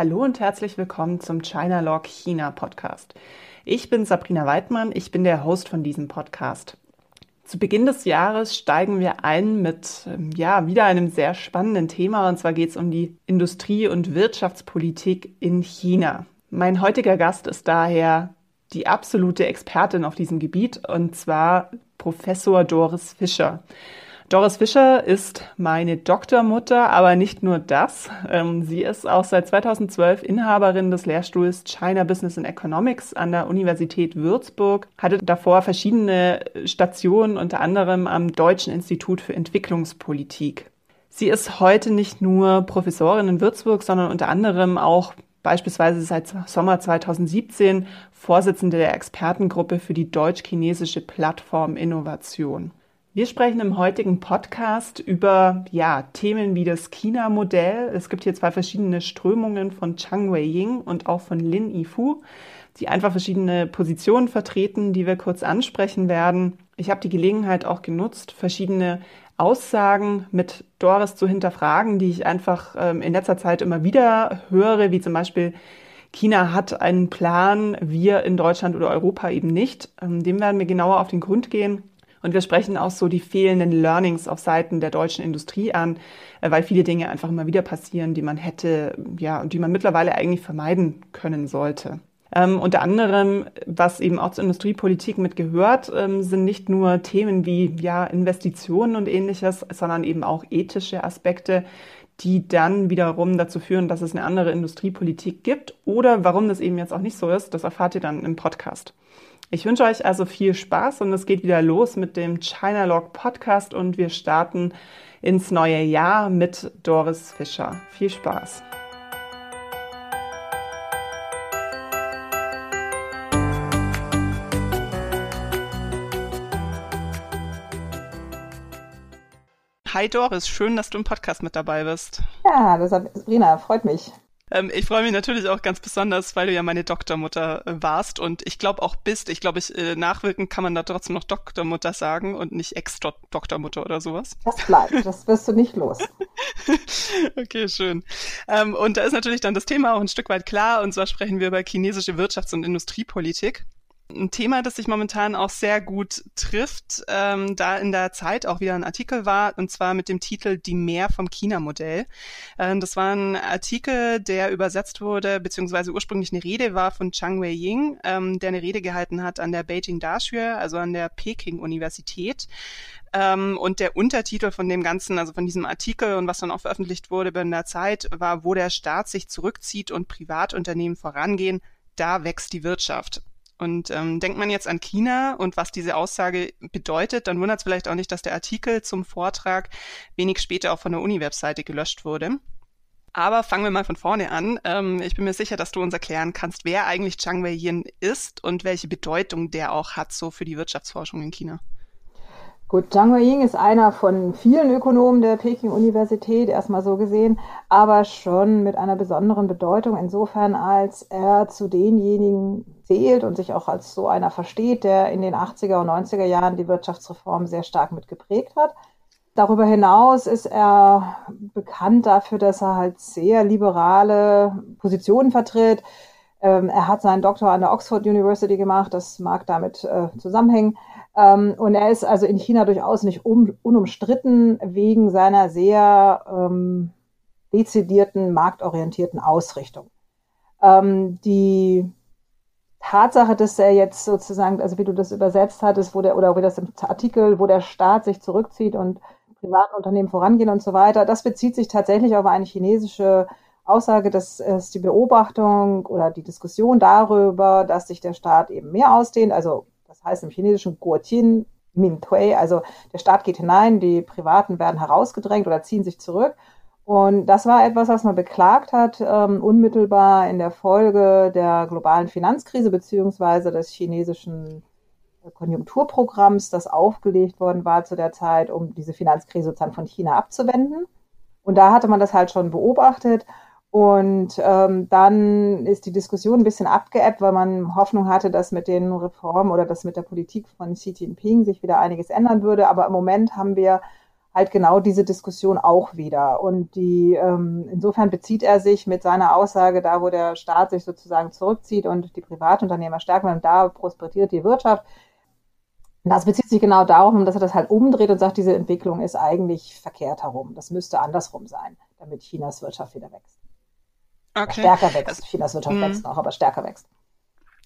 Hallo und herzlich willkommen zum China Log China Podcast. Ich bin Sabrina Weidmann, ich bin der Host von diesem Podcast. Zu Beginn des Jahres steigen wir ein mit ähm, ja, wieder einem sehr spannenden Thema und zwar geht es um die Industrie- und Wirtschaftspolitik in China. Mein heutiger Gast ist daher die absolute Expertin auf diesem Gebiet und zwar Professor Doris Fischer. Doris Fischer ist meine Doktormutter, aber nicht nur das. Ähm, sie ist auch seit 2012 Inhaberin des Lehrstuhls China Business and Economics an der Universität Würzburg, hatte davor verschiedene Stationen, unter anderem am Deutschen Institut für Entwicklungspolitik. Sie ist heute nicht nur Professorin in Würzburg, sondern unter anderem auch beispielsweise seit Sommer 2017 Vorsitzende der Expertengruppe für die deutsch-chinesische Plattform Innovation. Wir sprechen im heutigen Podcast über ja, Themen wie das China-Modell. Es gibt hier zwei verschiedene Strömungen von Chang Wei-ying und auch von Lin Yifu, die einfach verschiedene Positionen vertreten, die wir kurz ansprechen werden. Ich habe die Gelegenheit auch genutzt, verschiedene Aussagen mit Doris zu hinterfragen, die ich einfach ähm, in letzter Zeit immer wieder höre, wie zum Beispiel China hat einen Plan, wir in Deutschland oder Europa eben nicht. Ähm, dem werden wir genauer auf den Grund gehen. Und wir sprechen auch so die fehlenden Learnings auf Seiten der deutschen Industrie an, äh, weil viele Dinge einfach immer wieder passieren, die man hätte, ja, und die man mittlerweile eigentlich vermeiden können sollte. Ähm, unter anderem, was eben auch zur Industriepolitik mitgehört, ähm, sind nicht nur Themen wie ja, Investitionen und ähnliches, sondern eben auch ethische Aspekte, die dann wiederum dazu führen, dass es eine andere Industriepolitik gibt oder warum das eben jetzt auch nicht so ist, das erfahrt ihr dann im Podcast. Ich wünsche euch also viel Spaß und es geht wieder los mit dem China Log Podcast und wir starten ins neue Jahr mit Doris Fischer. Viel Spaß. Hi Doris, schön, dass du im Podcast mit dabei bist. Ja, das hat Sabrina, freut mich. Ähm, ich freue mich natürlich auch ganz besonders, weil du ja meine Doktormutter äh, warst und ich glaube auch bist. Ich glaube, ich äh, nachwirkend kann man da trotzdem noch Doktormutter sagen und nicht Ex-Doktormutter oder sowas. Das bleibt, das wirst du nicht los. okay, schön. Ähm, und da ist natürlich dann das Thema auch ein Stück weit klar und zwar sprechen wir über chinesische Wirtschafts- und Industriepolitik ein Thema, das sich momentan auch sehr gut trifft, ähm, da in der Zeit auch wieder ein Artikel war, und zwar mit dem Titel Die Mehr vom China-Modell. Ähm, das war ein Artikel, der übersetzt wurde, beziehungsweise ursprünglich eine Rede war von Chang Wei-ying, ähm, der eine Rede gehalten hat an der Beijing Dashue, also an der Peking-Universität. Ähm, und der Untertitel von dem Ganzen, also von diesem Artikel und was dann auch veröffentlicht wurde in der Zeit, war, wo der Staat sich zurückzieht und Privatunternehmen vorangehen, da wächst die Wirtschaft. Und ähm, denkt man jetzt an China und was diese Aussage bedeutet, dann wundert es vielleicht auch nicht, dass der Artikel zum Vortrag wenig später auch von der Uni-Webseite gelöscht wurde. Aber fangen wir mal von vorne an. Ähm, ich bin mir sicher, dass du uns erklären kannst, wer eigentlich Zhang Wei-yin ist und welche Bedeutung der auch hat so für die Wirtschaftsforschung in China. Gut, Zhang Weiying ist einer von vielen Ökonomen der Peking-Universität, erstmal so gesehen, aber schon mit einer besonderen Bedeutung insofern, als er zu denjenigen zählt und sich auch als so einer versteht, der in den 80er und 90er Jahren die Wirtschaftsreform sehr stark mitgeprägt hat. Darüber hinaus ist er bekannt dafür, dass er halt sehr liberale Positionen vertritt. Ähm, er hat seinen Doktor an der Oxford University gemacht, das mag damit äh, zusammenhängen. Ähm, und er ist also in China durchaus nicht um, unumstritten wegen seiner sehr ähm, dezidierten, marktorientierten Ausrichtung. Ähm, die Tatsache, dass er jetzt sozusagen, also wie du das übersetzt hattest, wo der, oder wie das im Artikel, wo der Staat sich zurückzieht und privaten Unternehmen vorangehen und so weiter, das bezieht sich tatsächlich auf eine chinesische Aussage, dass es die Beobachtung oder die Diskussion darüber, dass sich der Staat eben mehr ausdehnt, also das heißt im Chinesischen Guotin Min Tui, also der Staat geht hinein, die Privaten werden herausgedrängt oder ziehen sich zurück. Und das war etwas, was man beklagt hat, ähm, unmittelbar in der Folge der globalen Finanzkrise beziehungsweise des chinesischen Konjunkturprogramms, das aufgelegt worden war zu der Zeit, um diese Finanzkrise sozusagen von China abzuwenden. Und da hatte man das halt schon beobachtet. Und ähm, dann ist die Diskussion ein bisschen abgeebbt, weil man Hoffnung hatte, dass mit den Reformen oder dass mit der Politik von Xi Jinping sich wieder einiges ändern würde. Aber im Moment haben wir halt genau diese Diskussion auch wieder. Und die ähm, insofern bezieht er sich mit seiner Aussage, da wo der Staat sich sozusagen zurückzieht und die Privatunternehmer stärken, und da prosperiert die Wirtschaft. Das bezieht sich genau darauf, dass er das halt umdreht und sagt, diese Entwicklung ist eigentlich verkehrt herum. Das müsste andersrum sein, damit Chinas Wirtschaft wieder wächst. Okay. Stärker wächst. Also, Chinas Wirtschaft mm. wächst noch, aber stärker wächst.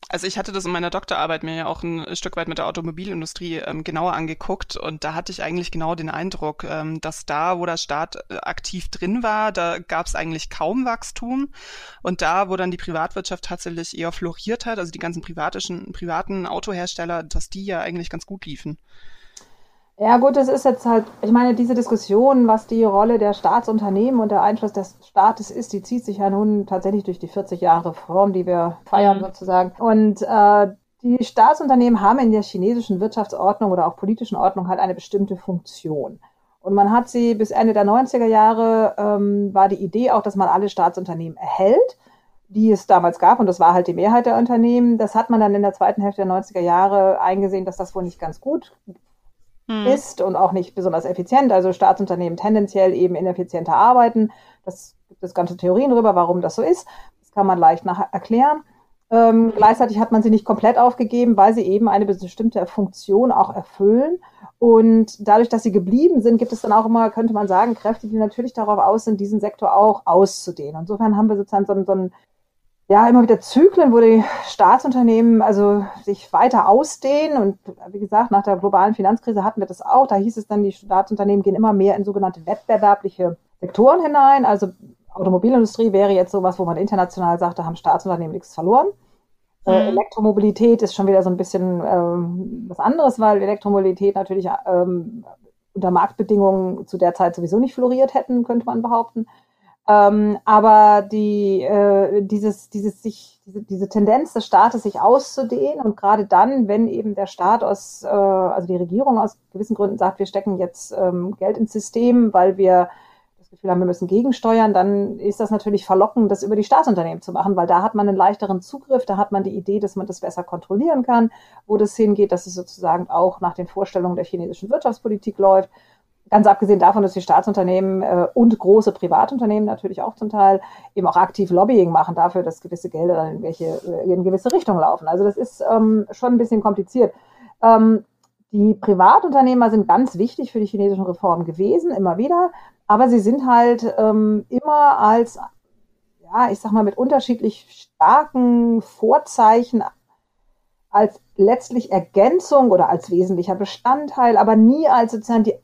Also ich hatte das in meiner Doktorarbeit mir ja auch ein Stück weit mit der Automobilindustrie ähm, genauer angeguckt und da hatte ich eigentlich genau den Eindruck, ähm, dass da, wo der Staat äh, aktiv drin war, da gab es eigentlich kaum Wachstum und da, wo dann die Privatwirtschaft tatsächlich eher floriert hat, also die ganzen privatischen, privaten Autohersteller, dass die ja eigentlich ganz gut liefen. Ja, gut, es ist jetzt halt, ich meine, diese Diskussion, was die Rolle der Staatsunternehmen und der Einfluss des Staates ist, die zieht sich ja nun tatsächlich durch die 40 Jahre Reform, die wir feiern mhm. sozusagen. Und äh, die Staatsunternehmen haben in der chinesischen Wirtschaftsordnung oder auch politischen Ordnung halt eine bestimmte Funktion. Und man hat sie bis Ende der 90er Jahre, ähm, war die Idee auch, dass man alle Staatsunternehmen erhält die es damals gab, und das war halt die Mehrheit der Unternehmen. Das hat man dann in der zweiten Hälfte der 90er Jahre eingesehen, dass das wohl nicht ganz gut hm. ist und auch nicht besonders effizient. Also Staatsunternehmen tendenziell eben ineffizienter arbeiten. Das gibt es ganze Theorien darüber, warum das so ist. Das kann man leicht nachher erklären. Ähm, gleichzeitig hat man sie nicht komplett aufgegeben, weil sie eben eine bestimmte Funktion auch erfüllen. Und dadurch, dass sie geblieben sind, gibt es dann auch immer, könnte man sagen, Kräfte, die natürlich darauf aus sind, diesen Sektor auch auszudehnen. Insofern haben wir sozusagen so, so ein ja, immer wieder Zyklen, wo die Staatsunternehmen also sich weiter ausdehnen. Und wie gesagt, nach der globalen Finanzkrise hatten wir das auch. Da hieß es dann, die Staatsunternehmen gehen immer mehr in sogenannte wettbewerbliche Sektoren hinein. Also Automobilindustrie wäre jetzt sowas, wo man international sagt, da haben Staatsunternehmen nichts verloren. Äh, mhm. Elektromobilität ist schon wieder so ein bisschen ähm, was anderes, weil Elektromobilität natürlich ähm, unter Marktbedingungen zu der Zeit sowieso nicht floriert hätten, könnte man behaupten. Ähm, aber die, äh, dieses, dieses sich, diese, diese Tendenz des Staates, sich auszudehnen und gerade dann, wenn eben der Staat aus, äh, also die Regierung aus gewissen Gründen sagt, wir stecken jetzt ähm, Geld ins System, weil wir das Gefühl haben, wir müssen gegensteuern, dann ist das natürlich verlockend, das über die Staatsunternehmen zu machen, weil da hat man einen leichteren Zugriff, da hat man die Idee, dass man das besser kontrollieren kann, wo das hingeht, dass es sozusagen auch nach den Vorstellungen der chinesischen Wirtschaftspolitik läuft. Ganz abgesehen davon, dass die Staatsunternehmen äh, und große Privatunternehmen natürlich auch zum Teil eben auch aktiv Lobbying machen dafür, dass gewisse Gelder dann in, welche, äh, in gewisse Richtung laufen. Also das ist ähm, schon ein bisschen kompliziert. Ähm, die Privatunternehmer sind ganz wichtig für die chinesischen Reformen gewesen, immer wieder, aber sie sind halt ähm, immer als, ja, ich sag mal, mit unterschiedlich starken Vorzeichen als letztlich Ergänzung oder als wesentlicher Bestandteil, aber nie als sozusagen die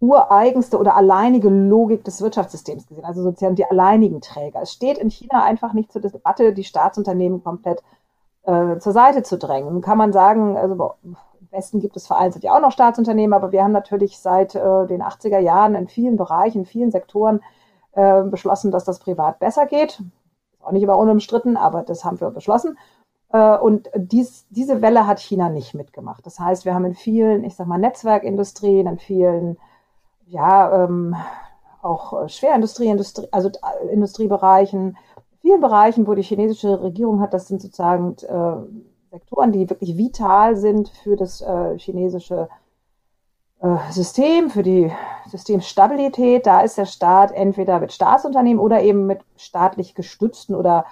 ureigenste oder alleinige Logik des Wirtschaftssystems gesehen, also sozusagen die alleinigen Träger. Es steht in China einfach nicht zur Debatte, die Staatsunternehmen komplett äh, zur Seite zu drängen. Kann man sagen, also im Westen gibt es vereinzelt ja auch noch Staatsunternehmen, aber wir haben natürlich seit äh, den 80er Jahren in vielen Bereichen, in vielen Sektoren äh, beschlossen, dass das privat besser geht. Ist auch nicht immer unumstritten, aber das haben wir beschlossen. Äh, und dies, diese Welle hat China nicht mitgemacht. Das heißt, wir haben in vielen, ich sag mal, Netzwerkindustrien, in vielen ja, ähm, auch äh, Schwerindustrie, Industrie, also äh, Industriebereichen, vielen Bereichen, wo die chinesische Regierung hat, das sind sozusagen äh, Sektoren, die wirklich vital sind für das äh, chinesische äh, System, für die Systemstabilität. Da ist der Staat entweder mit Staatsunternehmen oder eben mit staatlich gestützten oder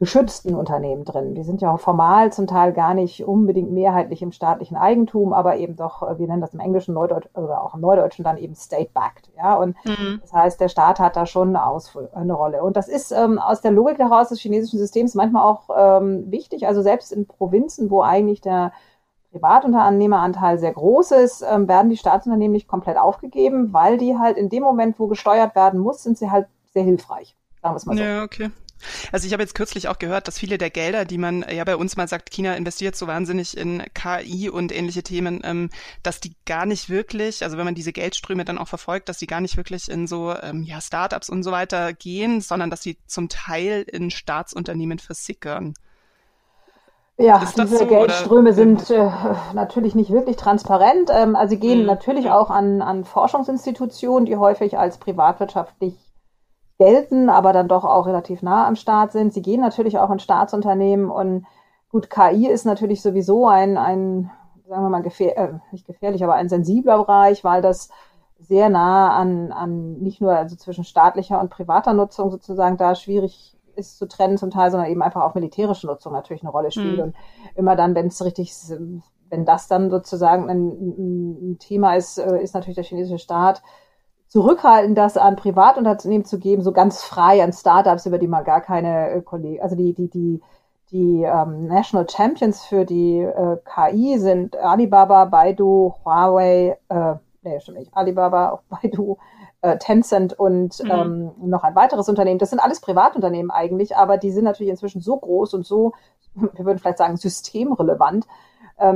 geschützten Unternehmen drin. Die sind ja auch formal zum Teil gar nicht unbedingt mehrheitlich im staatlichen Eigentum, aber eben doch, äh, wir nennen das im Englischen Neudeutsch oder auch im Neudeutschen dann eben state-backed. Ja, und mhm. das heißt, der Staat hat da schon eine, Ausf eine Rolle. Und das ist ähm, aus der Logik heraus des chinesischen Systems manchmal auch ähm, wichtig. Also selbst in Provinzen, wo eigentlich der Privatunternehmeranteil sehr groß ist, ähm, werden die Staatsunternehmen nicht komplett aufgegeben, weil die halt in dem Moment, wo gesteuert werden muss, sind sie halt sehr hilfreich. Sagen wir es mal so. Ja, okay. Also ich habe jetzt kürzlich auch gehört, dass viele der Gelder, die man ja bei uns mal sagt, China investiert so wahnsinnig in KI und ähnliche Themen, ähm, dass die gar nicht wirklich, also wenn man diese Geldströme dann auch verfolgt, dass die gar nicht wirklich in so ähm, ja, Startups und so weiter gehen, sondern dass sie zum Teil in Staatsunternehmen versickern. Ja, diese so, Geldströme oder? sind äh, natürlich nicht wirklich transparent. Ähm, also sie gehen mhm. natürlich auch an, an Forschungsinstitutionen, die häufig als privatwirtschaftlich gelten, aber dann doch auch relativ nah am Staat sind. Sie gehen natürlich auch in Staatsunternehmen und gut, KI ist natürlich sowieso ein, ein sagen wir mal, gefähr äh, nicht gefährlich, aber ein sensibler Bereich, weil das sehr nah an, an nicht nur also zwischen staatlicher und privater Nutzung sozusagen da schwierig ist zu trennen zum Teil, sondern eben einfach auch militärische Nutzung natürlich eine Rolle spielt. Mhm. Und immer dann, wenn es richtig, wenn das dann sozusagen ein, ein, Thema ist, äh, ist natürlich der chinesische Staat zurückhaltend, das an Privatunternehmen zu geben, so ganz frei an Startups, über die man gar keine äh, Kollegen, also die, die, die, die ähm, National Champions für die äh, KI sind Alibaba, Baidu, Huawei, äh, nee, stimmt nicht, Alibaba, Baidu, äh, Tencent und mhm. ähm, noch ein weiteres Unternehmen. Das sind alles Privatunternehmen eigentlich, aber die sind natürlich inzwischen so groß und so, wir würden vielleicht sagen, systemrelevant,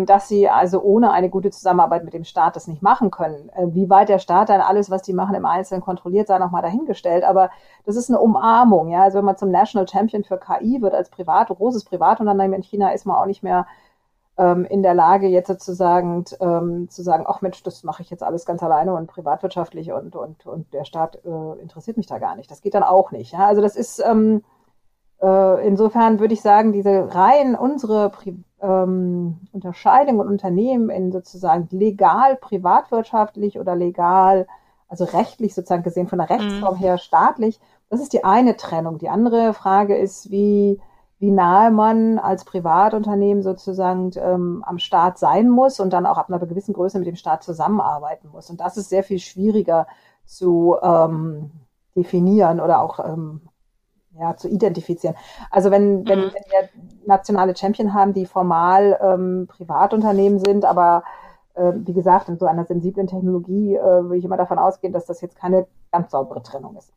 dass sie also ohne eine gute Zusammenarbeit mit dem Staat das nicht machen können. Äh, wie weit der Staat dann alles, was die machen, im Einzelnen kontrolliert, sei nochmal dahingestellt. Aber das ist eine Umarmung. Ja, also wenn man zum National Champion für KI wird als privat, großes Privatunternehmen in China, ist man auch nicht mehr ähm, in der Lage, jetzt sozusagen ähm, zu sagen, ach Mensch, das mache ich jetzt alles ganz alleine und privatwirtschaftlich und, und, und der Staat äh, interessiert mich da gar nicht. Das geht dann auch nicht. Ja? Also das ist ähm, äh, insofern würde ich sagen, diese rein unsere Pri ähm, Unterscheidung und Unternehmen in sozusagen legal privatwirtschaftlich oder legal, also rechtlich sozusagen gesehen von der Rechtsform mhm. her staatlich, das ist die eine Trennung. Die andere Frage ist, wie wie nahe man als Privatunternehmen sozusagen ähm, am Staat sein muss und dann auch ab einer gewissen Größe mit dem Staat zusammenarbeiten muss. Und das ist sehr viel schwieriger zu ähm, definieren oder auch ähm, ja, zu identifizieren. Also wenn, wenn, mhm. wenn wir nationale Champion haben, die formal ähm, Privatunternehmen sind, aber äh, wie gesagt, in so einer sensiblen Technologie äh, würde ich immer davon ausgehen, dass das jetzt keine ganz saubere Trennung ist.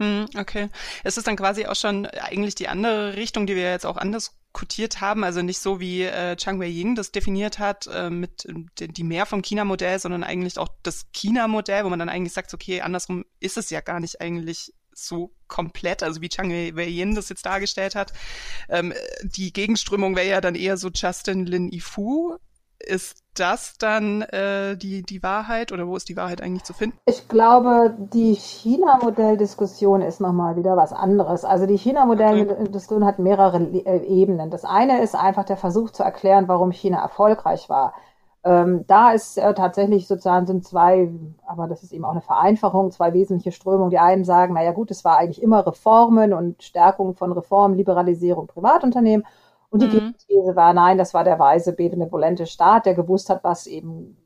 Hm, okay. Es ist dann quasi auch schon eigentlich die andere Richtung, die wir jetzt auch anders diskutiert haben, also nicht so wie äh, Chang Wei-Ying das definiert hat, äh, mit die, die mehr vom China-Modell, sondern eigentlich auch das China-Modell, wo man dann eigentlich sagt, okay, andersrum ist es ja gar nicht eigentlich so komplett, also wie Chang Wei-Yin das jetzt dargestellt hat. Ähm, die Gegenströmung wäre ja dann eher so Justin Lin Ifu, ist das dann äh, die, die Wahrheit oder wo ist die Wahrheit eigentlich zu finden? Ich glaube, die China-Modell-Diskussion ist nochmal wieder was anderes. Also die China-Modell-Diskussion hat mehrere äh, Ebenen. Das eine ist einfach der Versuch zu erklären, warum China erfolgreich war. Ähm, da ist äh, tatsächlich sozusagen sind zwei, aber das ist eben auch eine Vereinfachung, zwei wesentliche Strömungen. Die einen sagen, naja gut, es war eigentlich immer Reformen und Stärkung von Reformen, Liberalisierung Privatunternehmen. Und die mhm. These war, nein, das war der weise, benevolente Staat, der gewusst hat, was eben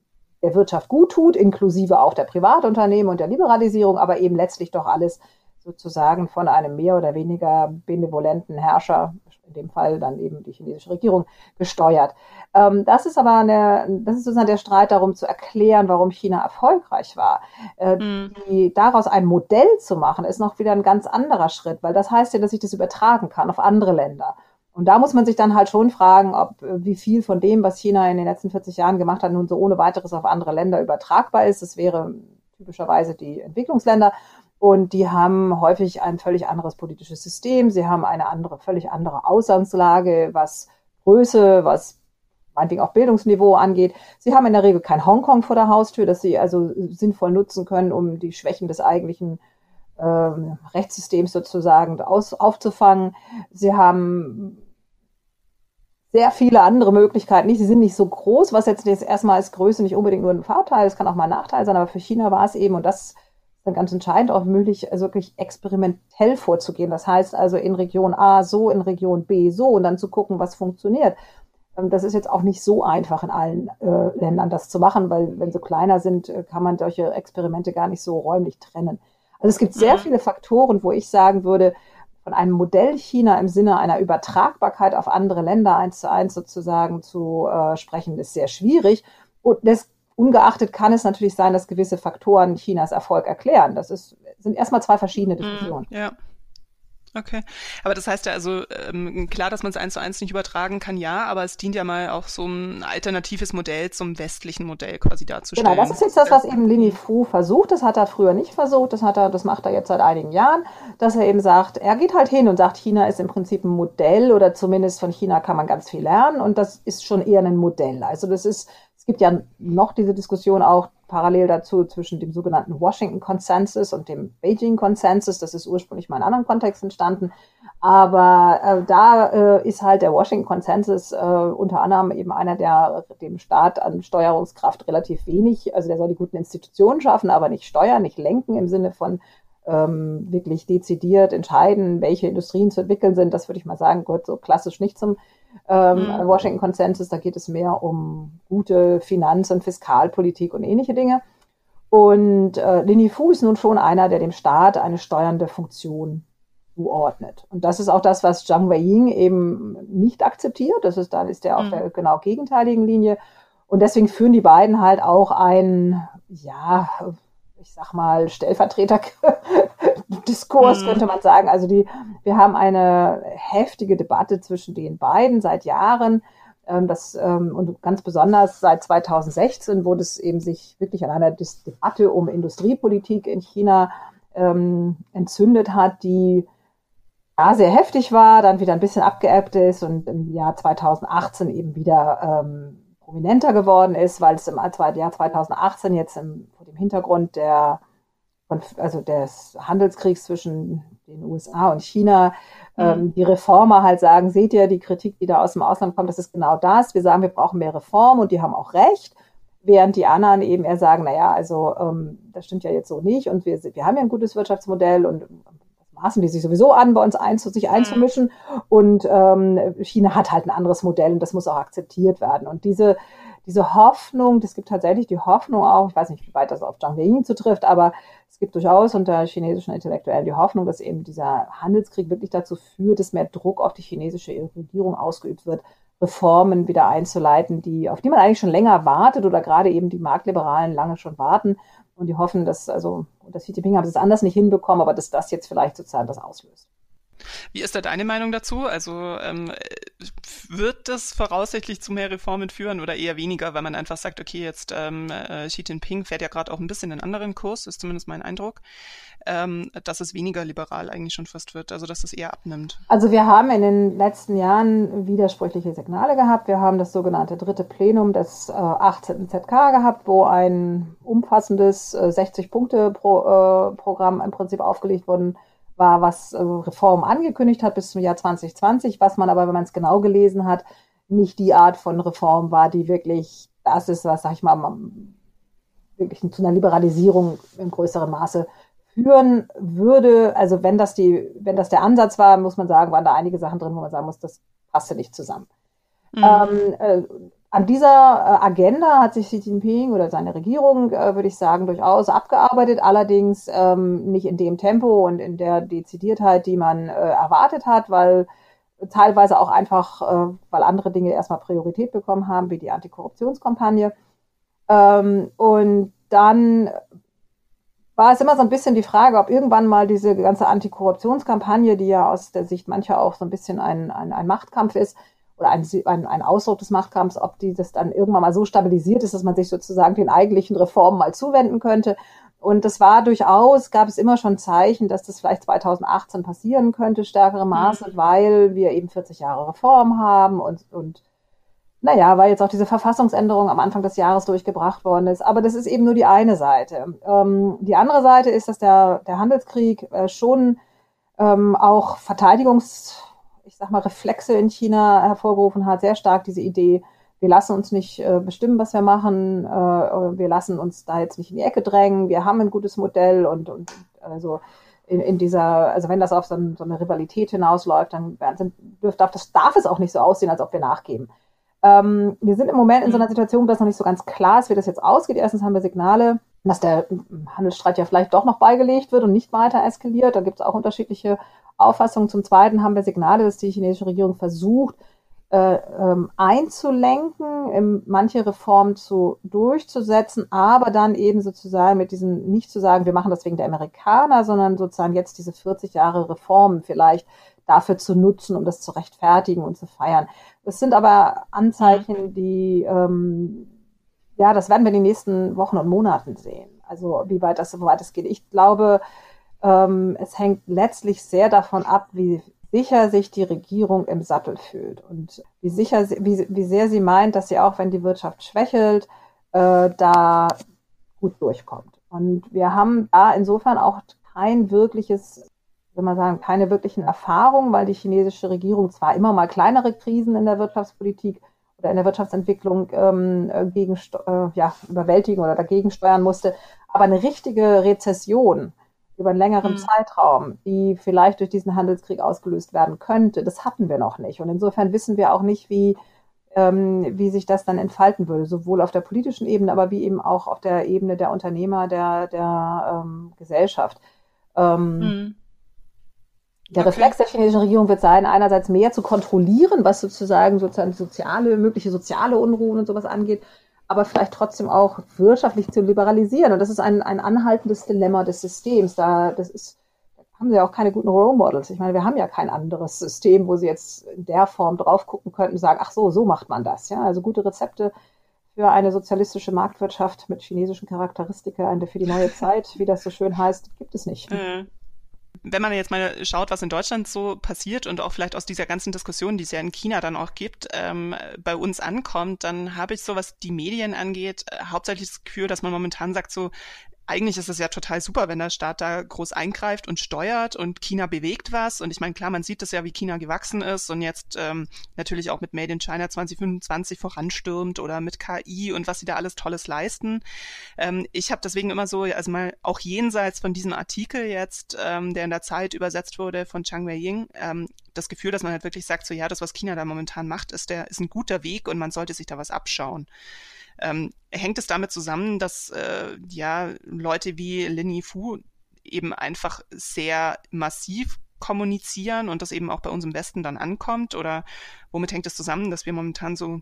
der Wirtschaft gut tut, inklusive auch der Privatunternehmen und der Liberalisierung, aber eben letztlich doch alles sozusagen von einem mehr oder weniger benevolenten Herrscher, in dem Fall dann eben die chinesische Regierung, gesteuert. Ähm, das ist aber eine, das ist sozusagen der Streit darum zu erklären, warum China erfolgreich war. Äh, mhm. die, daraus ein Modell zu machen, ist noch wieder ein ganz anderer Schritt, weil das heißt ja, dass ich das übertragen kann auf andere Länder. Und da muss man sich dann halt schon fragen, ob äh, wie viel von dem, was China in den letzten 40 Jahren gemacht hat, nun so ohne weiteres auf andere Länder übertragbar ist. Das wäre typischerweise die Entwicklungsländer. Und die haben häufig ein völlig anderes politisches System. Sie haben eine andere, völlig andere Ausgangslage, was Größe, was meinetwegen auch Bildungsniveau angeht. Sie haben in der Regel kein Hongkong vor der Haustür, das sie also sinnvoll nutzen können, um die Schwächen des eigentlichen ähm, Rechtssystems sozusagen aus, aufzufangen. Sie haben sehr viele andere Möglichkeiten nicht. Sie sind nicht so groß, was jetzt, jetzt erstmal als Größe nicht unbedingt nur ein Vorteil, es kann auch mal ein Nachteil sein, aber für China war es eben, und das dann ganz entscheidend, auch möglich, also wirklich experimentell vorzugehen. Das heißt also in Region A so, in Region B so und dann zu gucken, was funktioniert. Ähm, das ist jetzt auch nicht so einfach in allen äh, Ländern das zu machen, weil wenn sie kleiner sind, äh, kann man solche Experimente gar nicht so räumlich trennen. Also es gibt sehr mhm. viele Faktoren, wo ich sagen würde, von einem Modell China im Sinne einer Übertragbarkeit auf andere Länder eins zu eins sozusagen zu äh, sprechen, ist sehr schwierig. Und das ungeachtet kann es natürlich sein, dass gewisse Faktoren Chinas Erfolg erklären. Das ist, sind erstmal zwei verschiedene mhm, Diskussionen. Ja. Okay. Aber das heißt ja also, ähm, klar, dass man es eins zu eins nicht übertragen kann, ja, aber es dient ja mal auch so ein alternatives Modell zum westlichen Modell quasi darzustellen. Genau, das ist jetzt das, was eben Lini Fu versucht. Das hat er früher nicht versucht. Das hat er, das macht er jetzt seit einigen Jahren, dass er eben sagt, er geht halt hin und sagt, China ist im Prinzip ein Modell oder zumindest von China kann man ganz viel lernen und das ist schon eher ein Modell. Also das ist Es gibt ja noch diese Diskussion auch parallel dazu zwischen dem sogenannten Washington Consensus und dem Beijing Consensus. Das ist ursprünglich mal in einem anderen Kontext entstanden. Aber äh, da äh, ist halt der Washington Consensus äh, unter anderem eben einer, der dem Staat an Steuerungskraft relativ wenig, also der soll die guten Institutionen schaffen, aber nicht steuern, nicht lenken im Sinne von ähm, wirklich dezidiert entscheiden, welche Industrien zu entwickeln sind. Das würde ich mal sagen, gehört so klassisch nicht zum ähm, mhm. Washington Consensus. Da geht es mehr um gute Finanz- und Fiskalpolitik und ähnliche Dinge. Und äh, Lini Fu ist nun schon einer, der dem Staat eine steuernde Funktion zuordnet. Und das ist auch das, was Zhang Weiying eben nicht akzeptiert. Das ist, dann ist er auf mhm. der genau gegenteiligen Linie. Und deswegen führen die beiden halt auch ein, ja, ich sag mal, Stellvertreter-Diskurs, mhm. könnte man sagen. Also die, wir haben eine heftige Debatte zwischen den beiden seit Jahren. Ähm, das, ähm, und ganz besonders seit 2016, wo das eben sich wirklich an einer Debatte um Industriepolitik in China ähm, entzündet hat, die ja, sehr heftig war, dann wieder ein bisschen abgeebbt ist und im Jahr 2018 eben wieder ähm, prominenter geworden ist, weil es im Jahr 2018 jetzt im, vor dem Hintergrund der, also des Handelskriegs zwischen den USA und China mhm. ähm, die Reformer halt sagen, seht ihr, die Kritik, die da aus dem Ausland kommt, das ist genau das. Wir sagen, wir brauchen mehr Reform und die haben auch recht. Während die anderen eben eher sagen, naja, also ähm, das stimmt ja jetzt so nicht und wir, wir haben ja ein gutes Wirtschaftsmodell und maßen die sich sowieso an, bei uns einzu, sich mhm. einzumischen. Und ähm, China hat halt ein anderes Modell und das muss auch akzeptiert werden. Und diese, diese Hoffnung, es gibt tatsächlich die Hoffnung auch, ich weiß nicht, wie weit das auf Zhang Weiying zutrifft, aber es gibt durchaus unter chinesischen Intellektuellen die Hoffnung, dass eben dieser Handelskrieg wirklich dazu führt, dass mehr Druck auf die chinesische Regierung ausgeübt wird, Reformen wieder einzuleiten, die, auf die man eigentlich schon länger wartet oder gerade eben die Marktliberalen lange schon warten und die hoffen, dass, also, dass Xi Jinping hat es anders nicht hinbekommen, aber dass das jetzt vielleicht sozusagen das auslöst. Wie ist da deine Meinung dazu? Also ähm, wird das voraussichtlich zu mehr Reformen führen oder eher weniger, weil man einfach sagt, okay, jetzt ähm, äh, Xi Jinping fährt ja gerade auch ein bisschen einen anderen Kurs, ist zumindest mein Eindruck, ähm, dass es weniger liberal eigentlich schon fast wird, also dass es eher abnimmt. Also wir haben in den letzten Jahren widersprüchliche Signale gehabt. Wir haben das sogenannte dritte Plenum des äh, 18. ZK gehabt, wo ein umfassendes äh, 60-Punkte-Programm äh, im Prinzip aufgelegt wurde war, was äh, Reform angekündigt hat bis zum Jahr 2020, was man aber, wenn man es genau gelesen hat, nicht die Art von Reform war, die wirklich das ist, was, sag ich mal, wirklich zu einer Liberalisierung im größeren Maße führen würde. Also wenn das die, wenn das der Ansatz war, muss man sagen, waren da einige Sachen drin, wo man sagen muss, das passte nicht zusammen. Mhm. Ähm, äh, an dieser äh, Agenda hat sich Xi Jinping oder seine Regierung, äh, würde ich sagen, durchaus abgearbeitet, allerdings ähm, nicht in dem Tempo und in der Dezidiertheit, die man äh, erwartet hat, weil teilweise auch einfach, äh, weil andere Dinge erstmal Priorität bekommen haben, wie die Antikorruptionskampagne. Ähm, und dann war es immer so ein bisschen die Frage, ob irgendwann mal diese ganze Antikorruptionskampagne, die ja aus der Sicht mancher auch so ein bisschen ein, ein, ein Machtkampf ist, oder ein, ein, ein Ausdruck des Machtkampfs, ob dieses dann irgendwann mal so stabilisiert ist, dass man sich sozusagen den eigentlichen Reformen mal zuwenden könnte. Und das war durchaus, gab es immer schon Zeichen, dass das vielleicht 2018 passieren könnte, stärkere Maße, mhm. weil wir eben 40 Jahre Reform haben und, und naja, weil jetzt auch diese Verfassungsänderung am Anfang des Jahres durchgebracht worden ist. Aber das ist eben nur die eine Seite. Ähm, die andere Seite ist, dass der, der Handelskrieg äh, schon ähm, auch Verteidigungs sag mal, Reflexe in China hervorgerufen hat, sehr stark diese Idee, wir lassen uns nicht äh, bestimmen, was wir machen, äh, wir lassen uns da jetzt nicht in die Ecke drängen, wir haben ein gutes Modell und, und also in, in dieser, also wenn das auf so, ein, so eine Rivalität hinausläuft, dann sind, dürf, darf, das, darf es auch nicht so aussehen, als ob wir nachgeben. Ähm, wir sind im Moment in so einer Situation, wo das noch nicht so ganz klar ist, wie das jetzt ausgeht. Erstens haben wir Signale, dass der Handelsstreit ja vielleicht doch noch beigelegt wird und nicht weiter eskaliert. Da gibt es auch unterschiedliche Auffassung. Zum Zweiten haben wir Signale, dass die chinesische Regierung versucht, äh, ähm, einzulenken, ähm, manche Reformen zu durchzusetzen, aber dann eben sozusagen mit diesen, nicht zu sagen, wir machen das wegen der Amerikaner, sondern sozusagen jetzt diese 40 Jahre Reformen vielleicht dafür zu nutzen, um das zu rechtfertigen und zu feiern. Das sind aber Anzeichen, die, ähm, ja, das werden wir in den nächsten Wochen und Monaten sehen. Also wie weit das, wie weit es geht. Ich glaube, ähm, es hängt letztlich sehr davon ab, wie sicher sich die Regierung im Sattel fühlt und wie sicher, wie, wie sehr sie meint, dass sie auch, wenn die Wirtschaft schwächelt, äh, da gut durchkommt. Und wir haben da insofern auch kein wirkliches, soll man sagen, keine wirklichen Erfahrungen, weil die chinesische Regierung zwar immer mal kleinere Krisen in der Wirtschaftspolitik oder in der Wirtschaftsentwicklung ähm, gegen, äh, ja, überwältigen oder dagegen steuern musste, aber eine richtige Rezession über einen längeren mhm. Zeitraum, die vielleicht durch diesen Handelskrieg ausgelöst werden könnte, das hatten wir noch nicht. Und insofern wissen wir auch nicht, wie, ähm, wie sich das dann entfalten würde, sowohl auf der politischen Ebene, aber wie eben auch auf der Ebene der Unternehmer, der, der ähm, Gesellschaft. Ähm, mhm. Der okay. Reflex der chinesischen Regierung wird sein, einerseits mehr zu kontrollieren, was sozusagen sozusagen soziale, mögliche soziale Unruhen und sowas angeht, aber vielleicht trotzdem auch wirtschaftlich zu liberalisieren. Und das ist ein, ein anhaltendes Dilemma des Systems. Da, das ist, haben sie ja auch keine guten Role Models. Ich meine, wir haben ja kein anderes System, wo sie jetzt in der Form drauf gucken könnten und sagen, ach so, so macht man das. Ja, also gute Rezepte für eine sozialistische Marktwirtschaft mit chinesischen Charakteristika, eine für die neue Zeit, wie das so schön heißt, gibt es nicht. Mhm wenn man jetzt mal schaut, was in Deutschland so passiert und auch vielleicht aus dieser ganzen Diskussion, die es ja in China dann auch gibt, ähm, bei uns ankommt, dann habe ich so, was die Medien angeht, äh, hauptsächlich das Gefühl, dass man momentan sagt so, eigentlich ist es ja total super, wenn der Staat da groß eingreift und steuert und China bewegt was. Und ich meine, klar, man sieht das ja, wie China gewachsen ist und jetzt ähm, natürlich auch mit Made in China 2025 voranstürmt oder mit KI und was sie da alles Tolles leisten. Ähm, ich habe deswegen immer so, also mal auch jenseits von diesem Artikel jetzt, ähm, der in der Zeit übersetzt wurde von Chang Wei-Ying, ähm, das Gefühl, dass man halt wirklich sagt, so ja, das, was China da momentan macht, ist der ist ein guter Weg und man sollte sich da was abschauen. Ähm, hängt es damit zusammen, dass äh, ja Leute wie Lin Fu eben einfach sehr massiv kommunizieren und das eben auch bei uns im Westen dann ankommt? Oder womit hängt es zusammen, dass wir momentan so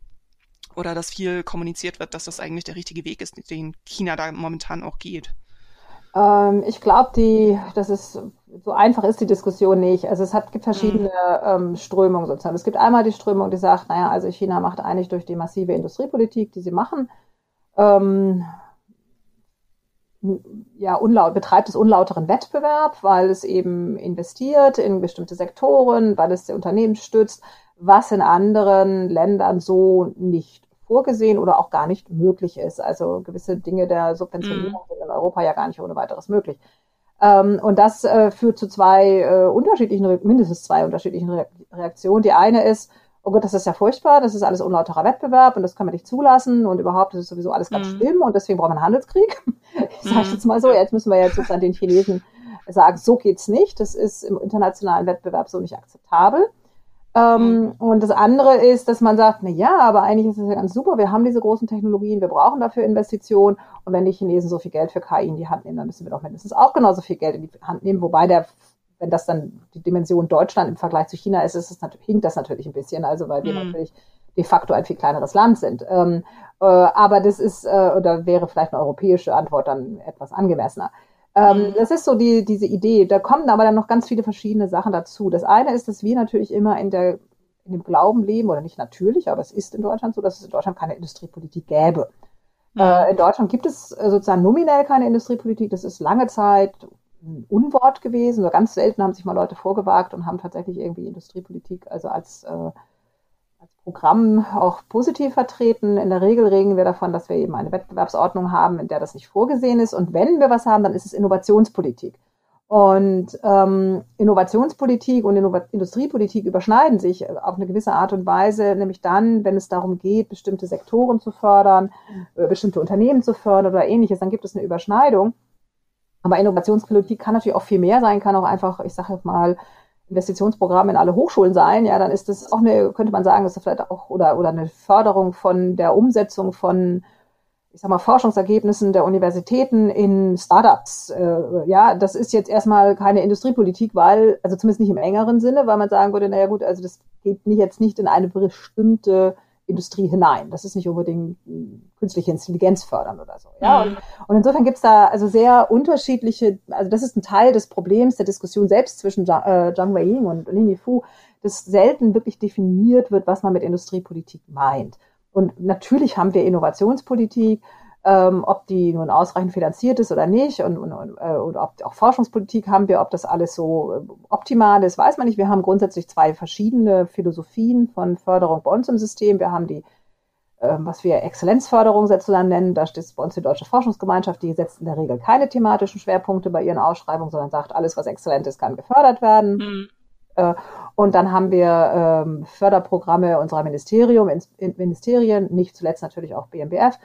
oder dass viel kommuniziert wird, dass das eigentlich der richtige Weg ist, den China da momentan auch geht? Ähm, ich glaube, die, das ist so einfach ist die Diskussion nicht. Also es hat, gibt verschiedene mhm. ähm, Strömungen sozusagen. Es gibt einmal die Strömung, die sagt, naja, also China macht eigentlich durch die massive Industriepolitik, die sie machen, ähm, ja, unlaut, betreibt es unlauteren Wettbewerb, weil es eben investiert in bestimmte Sektoren, weil es die Unternehmen stützt, was in anderen Ländern so nicht vorgesehen oder auch gar nicht möglich ist. Also gewisse Dinge der Subventionierung mhm. sind in Europa ja gar nicht ohne weiteres möglich. Ähm, und das äh, führt zu zwei äh, unterschiedlichen, mindestens zwei unterschiedlichen Reaktionen. Die eine ist, oh Gott, das ist ja furchtbar, das ist alles unlauterer Wettbewerb und das können wir nicht zulassen und überhaupt das ist sowieso alles ganz mhm. schlimm und deswegen brauchen wir einen Handelskrieg. Ich sage jetzt mal so, jetzt müssen wir jetzt sozusagen den Chinesen sagen, so geht's nicht, das ist im internationalen Wettbewerb so nicht akzeptabel. Ähm, mhm. und das andere ist, dass man sagt, na ja, aber eigentlich ist es ja ganz super, wir haben diese großen Technologien, wir brauchen dafür Investitionen und wenn die Chinesen so viel Geld für KI in die Hand nehmen, dann müssen wir doch mindestens auch genauso viel Geld in die Hand nehmen, wobei der wenn das dann die Dimension Deutschland im Vergleich zu China ist, ist es natürlich, hinkt das natürlich ein bisschen, also weil wir mhm. natürlich de facto ein viel kleineres Land sind. Ähm, äh, aber das ist, äh, oder wäre vielleicht eine europäische Antwort dann etwas angemessener. Ähm, mhm. Das ist so die, diese Idee. Da kommen aber dann noch ganz viele verschiedene Sachen dazu. Das eine ist, dass wir natürlich immer in der in dem Glauben leben, oder nicht natürlich, aber es ist in Deutschland so, dass es in Deutschland keine Industriepolitik gäbe. Äh, in Deutschland gibt es äh, sozusagen nominell keine Industriepolitik. Das ist lange Zeit ein Unwort gewesen. Nur ganz selten haben sich mal Leute vorgewagt und haben tatsächlich irgendwie Industriepolitik also als äh, Programm auch positiv vertreten. In der Regel reden wir davon, dass wir eben eine Wettbewerbsordnung haben, in der das nicht vorgesehen ist. Und wenn wir was haben, dann ist es Innovationspolitik. Und ähm, Innovationspolitik und Innov Industriepolitik überschneiden sich auf eine gewisse Art und Weise, nämlich dann, wenn es darum geht, bestimmte Sektoren zu fördern, äh, bestimmte Unternehmen zu fördern oder ähnliches, dann gibt es eine Überschneidung. Aber Innovationspolitik kann natürlich auch viel mehr sein, kann auch einfach, ich sage mal, Investitionsprogramm in alle Hochschulen sein, ja, dann ist das auch eine, könnte man sagen, das ist vielleicht auch, oder, oder eine Förderung von der Umsetzung von, ich sag mal, Forschungsergebnissen der Universitäten in Startups. Äh, ja, das ist jetzt erstmal keine Industriepolitik, weil, also zumindest nicht im engeren Sinne, weil man sagen würde, naja gut, also das geht nicht, jetzt nicht in eine bestimmte Industrie hinein. Das ist nicht unbedingt künstliche Intelligenz fördern oder so. Ja, mhm. und, und, insofern gibt es da also sehr unterschiedliche, also das ist ein Teil des Problems der Diskussion selbst zwischen äh, Zhang Weiying und Lin Fu, dass selten wirklich definiert wird, was man mit Industriepolitik meint. Und natürlich haben wir Innovationspolitik, ähm, ob die nun ausreichend finanziert ist oder nicht und, und, und, äh, und ob auch Forschungspolitik haben wir, ob das alles so äh, optimal ist, weiß man nicht. Wir haben grundsätzlich zwei verschiedene Philosophien von Förderung bei uns im System. Wir haben die ähm, was wir Exzellenzförderung sozusagen nennen. Da steht bei uns die Deutsche Forschungsgemeinschaft, die setzt in der Regel keine thematischen Schwerpunkte bei ihren Ausschreibungen, sondern sagt, alles, was exzellent ist, kann gefördert werden. Mhm. Äh, und dann haben wir ähm, Förderprogramme unserer Ministerium, in, Ministerien, nicht zuletzt natürlich auch BMBF.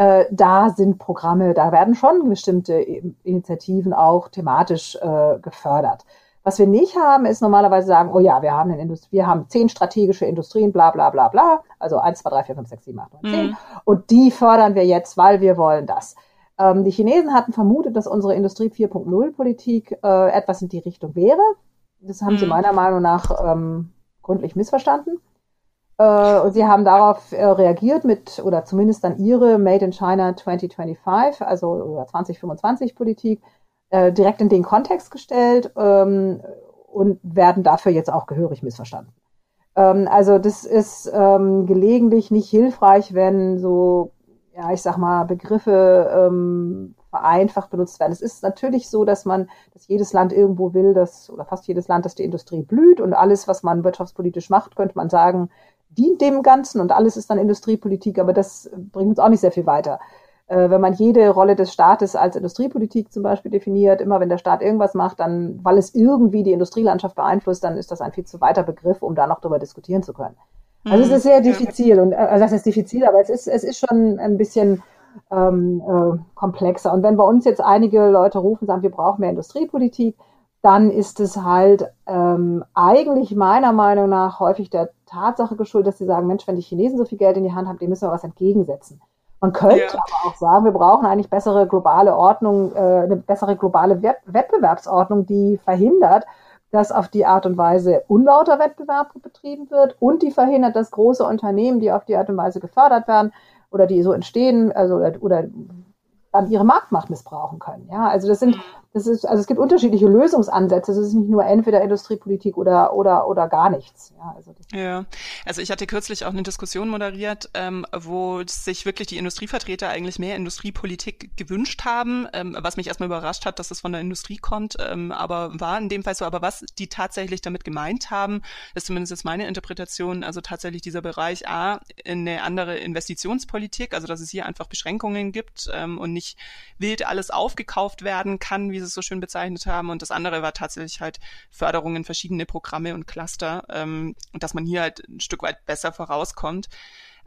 Äh, da sind Programme, da werden schon bestimmte Initiativen auch thematisch äh, gefördert. Was wir nicht haben, ist normalerweise sagen, oh ja, wir haben, eine Industrie, wir haben zehn strategische Industrien, bla bla bla bla, also eins, zwei, drei, vier, fünf, sechs, sieben, acht, neun, zehn. Mhm. Und die fördern wir jetzt, weil wir wollen das. Ähm, die Chinesen hatten vermutet, dass unsere Industrie 4.0-Politik äh, etwas in die Richtung wäre. Das haben mhm. sie meiner Meinung nach ähm, gründlich missverstanden. Äh, und sie haben darauf äh, reagiert mit, oder zumindest dann ihre Made in China 2025, also oder 2025 Politik, äh, direkt in den Kontext gestellt ähm, und werden dafür jetzt auch gehörig missverstanden. Ähm, also das ist ähm, gelegentlich nicht hilfreich, wenn so, ja, ich sag mal, Begriffe vereinfacht benutzt werden. Es ist natürlich so, dass man, dass jedes Land irgendwo will, dass, oder fast jedes Land, dass die Industrie blüht und alles, was man wirtschaftspolitisch macht, könnte man sagen, dient dem Ganzen und alles ist dann Industriepolitik, aber das bringt uns auch nicht sehr viel weiter. Äh, wenn man jede Rolle des Staates als Industriepolitik zum Beispiel definiert, immer wenn der Staat irgendwas macht, dann, weil es irgendwie die Industrielandschaft beeinflusst, dann ist das ein viel zu weiter Begriff, um da noch drüber diskutieren zu können. Also es mhm. ist sehr diffizil und also das ist diffizil, aber es ist es ist schon ein bisschen ähm, äh, komplexer. Und wenn bei uns jetzt einige Leute rufen, sagen, wir brauchen mehr Industriepolitik, dann ist es halt ähm, eigentlich meiner Meinung nach häufig der Tatsache geschuldet, dass sie sagen, Mensch, wenn die Chinesen so viel Geld in die Hand haben, dem müssen wir was entgegensetzen. Man könnte ja. aber auch sagen, wir brauchen eigentlich bessere globale Ordnung, äh, eine bessere globale Wettbewerbsordnung, die verhindert, dass auf die Art und Weise unlauter Wettbewerb betrieben wird und die verhindert, dass große Unternehmen, die auf die Art und Weise gefördert werden oder die so entstehen, also oder, oder dann ihre Marktmacht missbrauchen können. Ja, also das sind, mhm. Das ist, also es gibt unterschiedliche Lösungsansätze. Es ist nicht nur entweder Industriepolitik oder oder oder gar nichts. Ja, also, ja. also ich hatte kürzlich auch eine Diskussion moderiert, ähm, wo sich wirklich die Industrievertreter eigentlich mehr Industriepolitik gewünscht haben, ähm, was mich erstmal überrascht hat, dass es von der Industrie kommt, ähm, aber war in dem Fall so. Aber was die tatsächlich damit gemeint haben, ist zumindest jetzt meine Interpretation, also tatsächlich dieser Bereich A, eine andere Investitionspolitik, also dass es hier einfach Beschränkungen gibt ähm, und nicht wild alles aufgekauft werden kann, wie sie es so schön bezeichnet haben. Und das andere war tatsächlich halt Förderung in verschiedene Programme und Cluster, ähm, dass man hier halt ein Stück weit besser vorauskommt.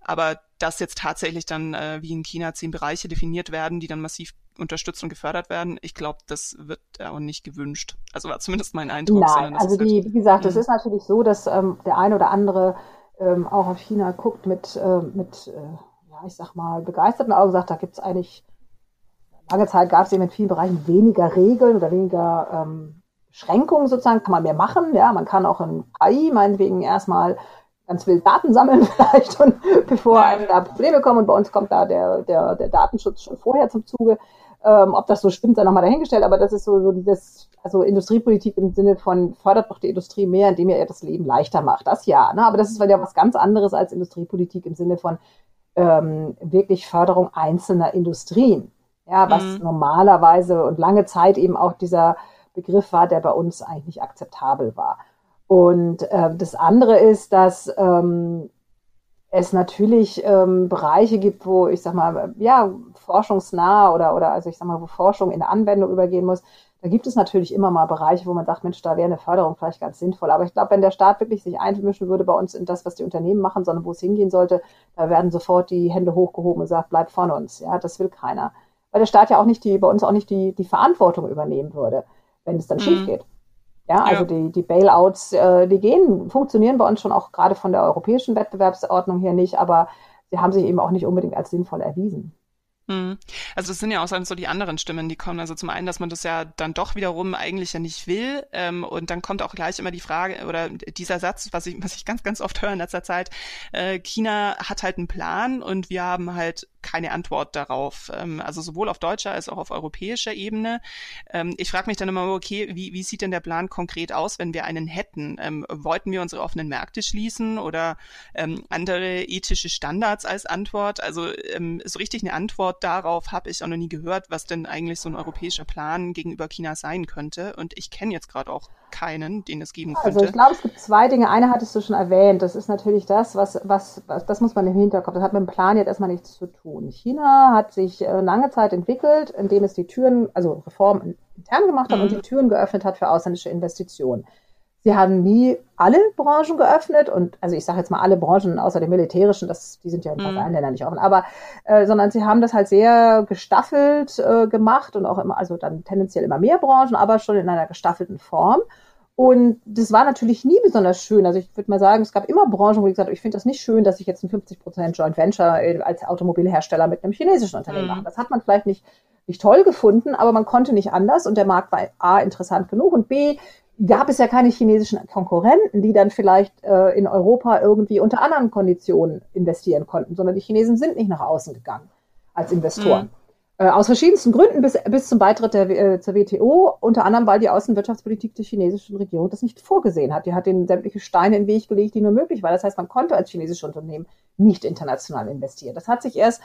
Aber dass jetzt tatsächlich dann äh, wie in China zehn Bereiche definiert werden, die dann massiv unterstützt und gefördert werden, ich glaube, das wird auch nicht gewünscht. Also war zumindest mein Eindruck. Nein, also die, halt, wie gesagt, es ist natürlich so, dass ähm, der eine oder andere ähm, auch auf China guckt mit, äh, mit äh, ja, ich sag mal, begeisterten Augen, sagt, da gibt es eigentlich lange Zeit gab es eben in vielen Bereichen weniger Regeln oder weniger ähm, Beschränkungen sozusagen, kann man mehr machen. Ja, man kann auch in KI meinetwegen erstmal ganz wild Daten sammeln vielleicht und bevor einem da Probleme kommen. Und bei uns kommt da der, der, der Datenschutz schon vorher zum Zuge. Ähm, ob das so stimmt, sei nochmal dahingestellt, aber das ist so, so dieses, also Industriepolitik im Sinne von fördert doch die Industrie mehr, indem ihr das Leben leichter macht. Das ja, ne? aber das ist ja was ganz anderes als Industriepolitik im Sinne von ähm, wirklich Förderung einzelner Industrien. Ja, was mhm. normalerweise und lange Zeit eben auch dieser Begriff war, der bei uns eigentlich nicht akzeptabel war. Und äh, das andere ist, dass ähm, es natürlich ähm, Bereiche gibt, wo ich sag mal, ja, forschungsnah oder, oder also ich sag mal, wo Forschung in Anwendung übergehen muss. Da gibt es natürlich immer mal Bereiche, wo man sagt, Mensch, da wäre eine Förderung vielleicht ganz sinnvoll. Aber ich glaube, wenn der Staat wirklich sich einmischen würde bei uns in das, was die Unternehmen machen, sondern wo es hingehen sollte, da werden sofort die Hände hochgehoben und sagt, bleib von uns. Ja, das will keiner weil der Staat ja auch nicht die, bei uns auch nicht die, die Verantwortung übernehmen würde, wenn es dann mhm. schief geht. Ja, also ja. die, die Bailouts, äh, die gehen, funktionieren bei uns schon auch gerade von der europäischen Wettbewerbsordnung her nicht, aber sie haben sich eben auch nicht unbedingt als sinnvoll erwiesen. Mhm. Also das sind ja auch so die anderen Stimmen, die kommen. Also zum einen, dass man das ja dann doch wiederum eigentlich ja nicht will. Ähm, und dann kommt auch gleich immer die Frage oder dieser Satz, was ich, was ich ganz, ganz oft höre in letzter Zeit, äh, China hat halt einen Plan und wir haben halt keine Antwort darauf. Ähm, also sowohl auf deutscher als auch auf europäischer Ebene. Ähm, ich frage mich dann immer, okay, wie, wie sieht denn der Plan konkret aus, wenn wir einen hätten? Ähm, wollten wir unsere offenen Märkte schließen oder ähm, andere ethische Standards als Antwort? Also ähm, so richtig eine Antwort darauf habe ich auch noch nie gehört, was denn eigentlich so ein europäischer Plan gegenüber China sein könnte. Und ich kenne jetzt gerade auch keinen, den es geben könnte. Also ich glaube, es gibt zwei Dinge. Eine hattest du schon erwähnt. Das ist natürlich das, was, was, was das muss man im Hinterkopf. Das hat mit dem Plan jetzt erstmal nichts zu tun. China hat sich äh, lange Zeit entwickelt, indem es die Türen, also Reformen intern gemacht hat mhm. und die Türen geöffnet hat für ausländische Investitionen. Sie haben nie alle Branchen geöffnet und also ich sage jetzt mal alle Branchen außer den militärischen, das, die sind ja in fast allen Ländern nicht offen, aber äh, sondern sie haben das halt sehr gestaffelt äh, gemacht und auch immer, also dann tendenziell immer mehr Branchen, aber schon in einer gestaffelten Form. Und das war natürlich nie besonders schön. Also ich würde mal sagen, es gab immer Branchen, wo ich gesagt habe, ich finde das nicht schön, dass ich jetzt ein 50% Joint Venture äh, als Automobilhersteller mit einem chinesischen Unternehmen mhm. mache. Das hat man vielleicht nicht, nicht toll gefunden, aber man konnte nicht anders und der Markt war A interessant genug und B gab es ja keine chinesischen Konkurrenten, die dann vielleicht äh, in Europa irgendwie unter anderen Konditionen investieren konnten, sondern die Chinesen sind nicht nach außen gegangen als Investoren. Mhm. Äh, aus verschiedensten Gründen bis, bis zum Beitritt der, äh, zur WTO, unter anderem, weil die Außenwirtschaftspolitik der chinesischen Regierung das nicht vorgesehen hat. Die hat den sämtliche Steine in den Weg gelegt, die nur möglich waren. Das heißt, man konnte als chinesisches Unternehmen nicht international investieren. Das hat sich erst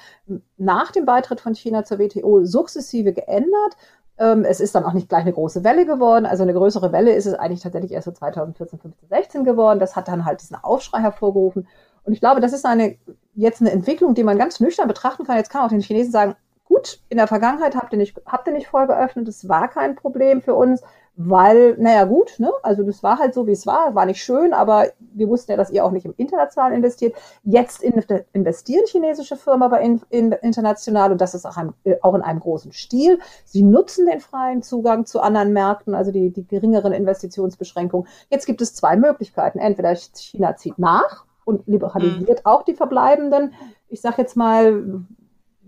nach dem Beitritt von China zur WTO sukzessive geändert ähm, es ist dann auch nicht gleich eine große Welle geworden. Also eine größere Welle ist es eigentlich tatsächlich erst so 2014, 15, 16 geworden. Das hat dann halt diesen Aufschrei hervorgerufen. Und ich glaube, das ist eine, jetzt eine Entwicklung, die man ganz nüchtern betrachten kann. Jetzt kann man auch den Chinesen sagen, gut, in der Vergangenheit habt ihr nicht, habt ihr nicht voll geöffnet. Das war kein Problem für uns weil, naja gut, ne? also das war halt so, wie es war, war nicht schön, aber wir wussten ja, dass ihr auch nicht im International investiert. Jetzt investieren chinesische Firmen aber in, in, international und das ist auch, ein, auch in einem großen Stil. Sie nutzen den freien Zugang zu anderen Märkten, also die, die geringeren Investitionsbeschränkungen. Jetzt gibt es zwei Möglichkeiten. Entweder China zieht nach und liberalisiert mhm. auch die verbleibenden, ich sage jetzt mal,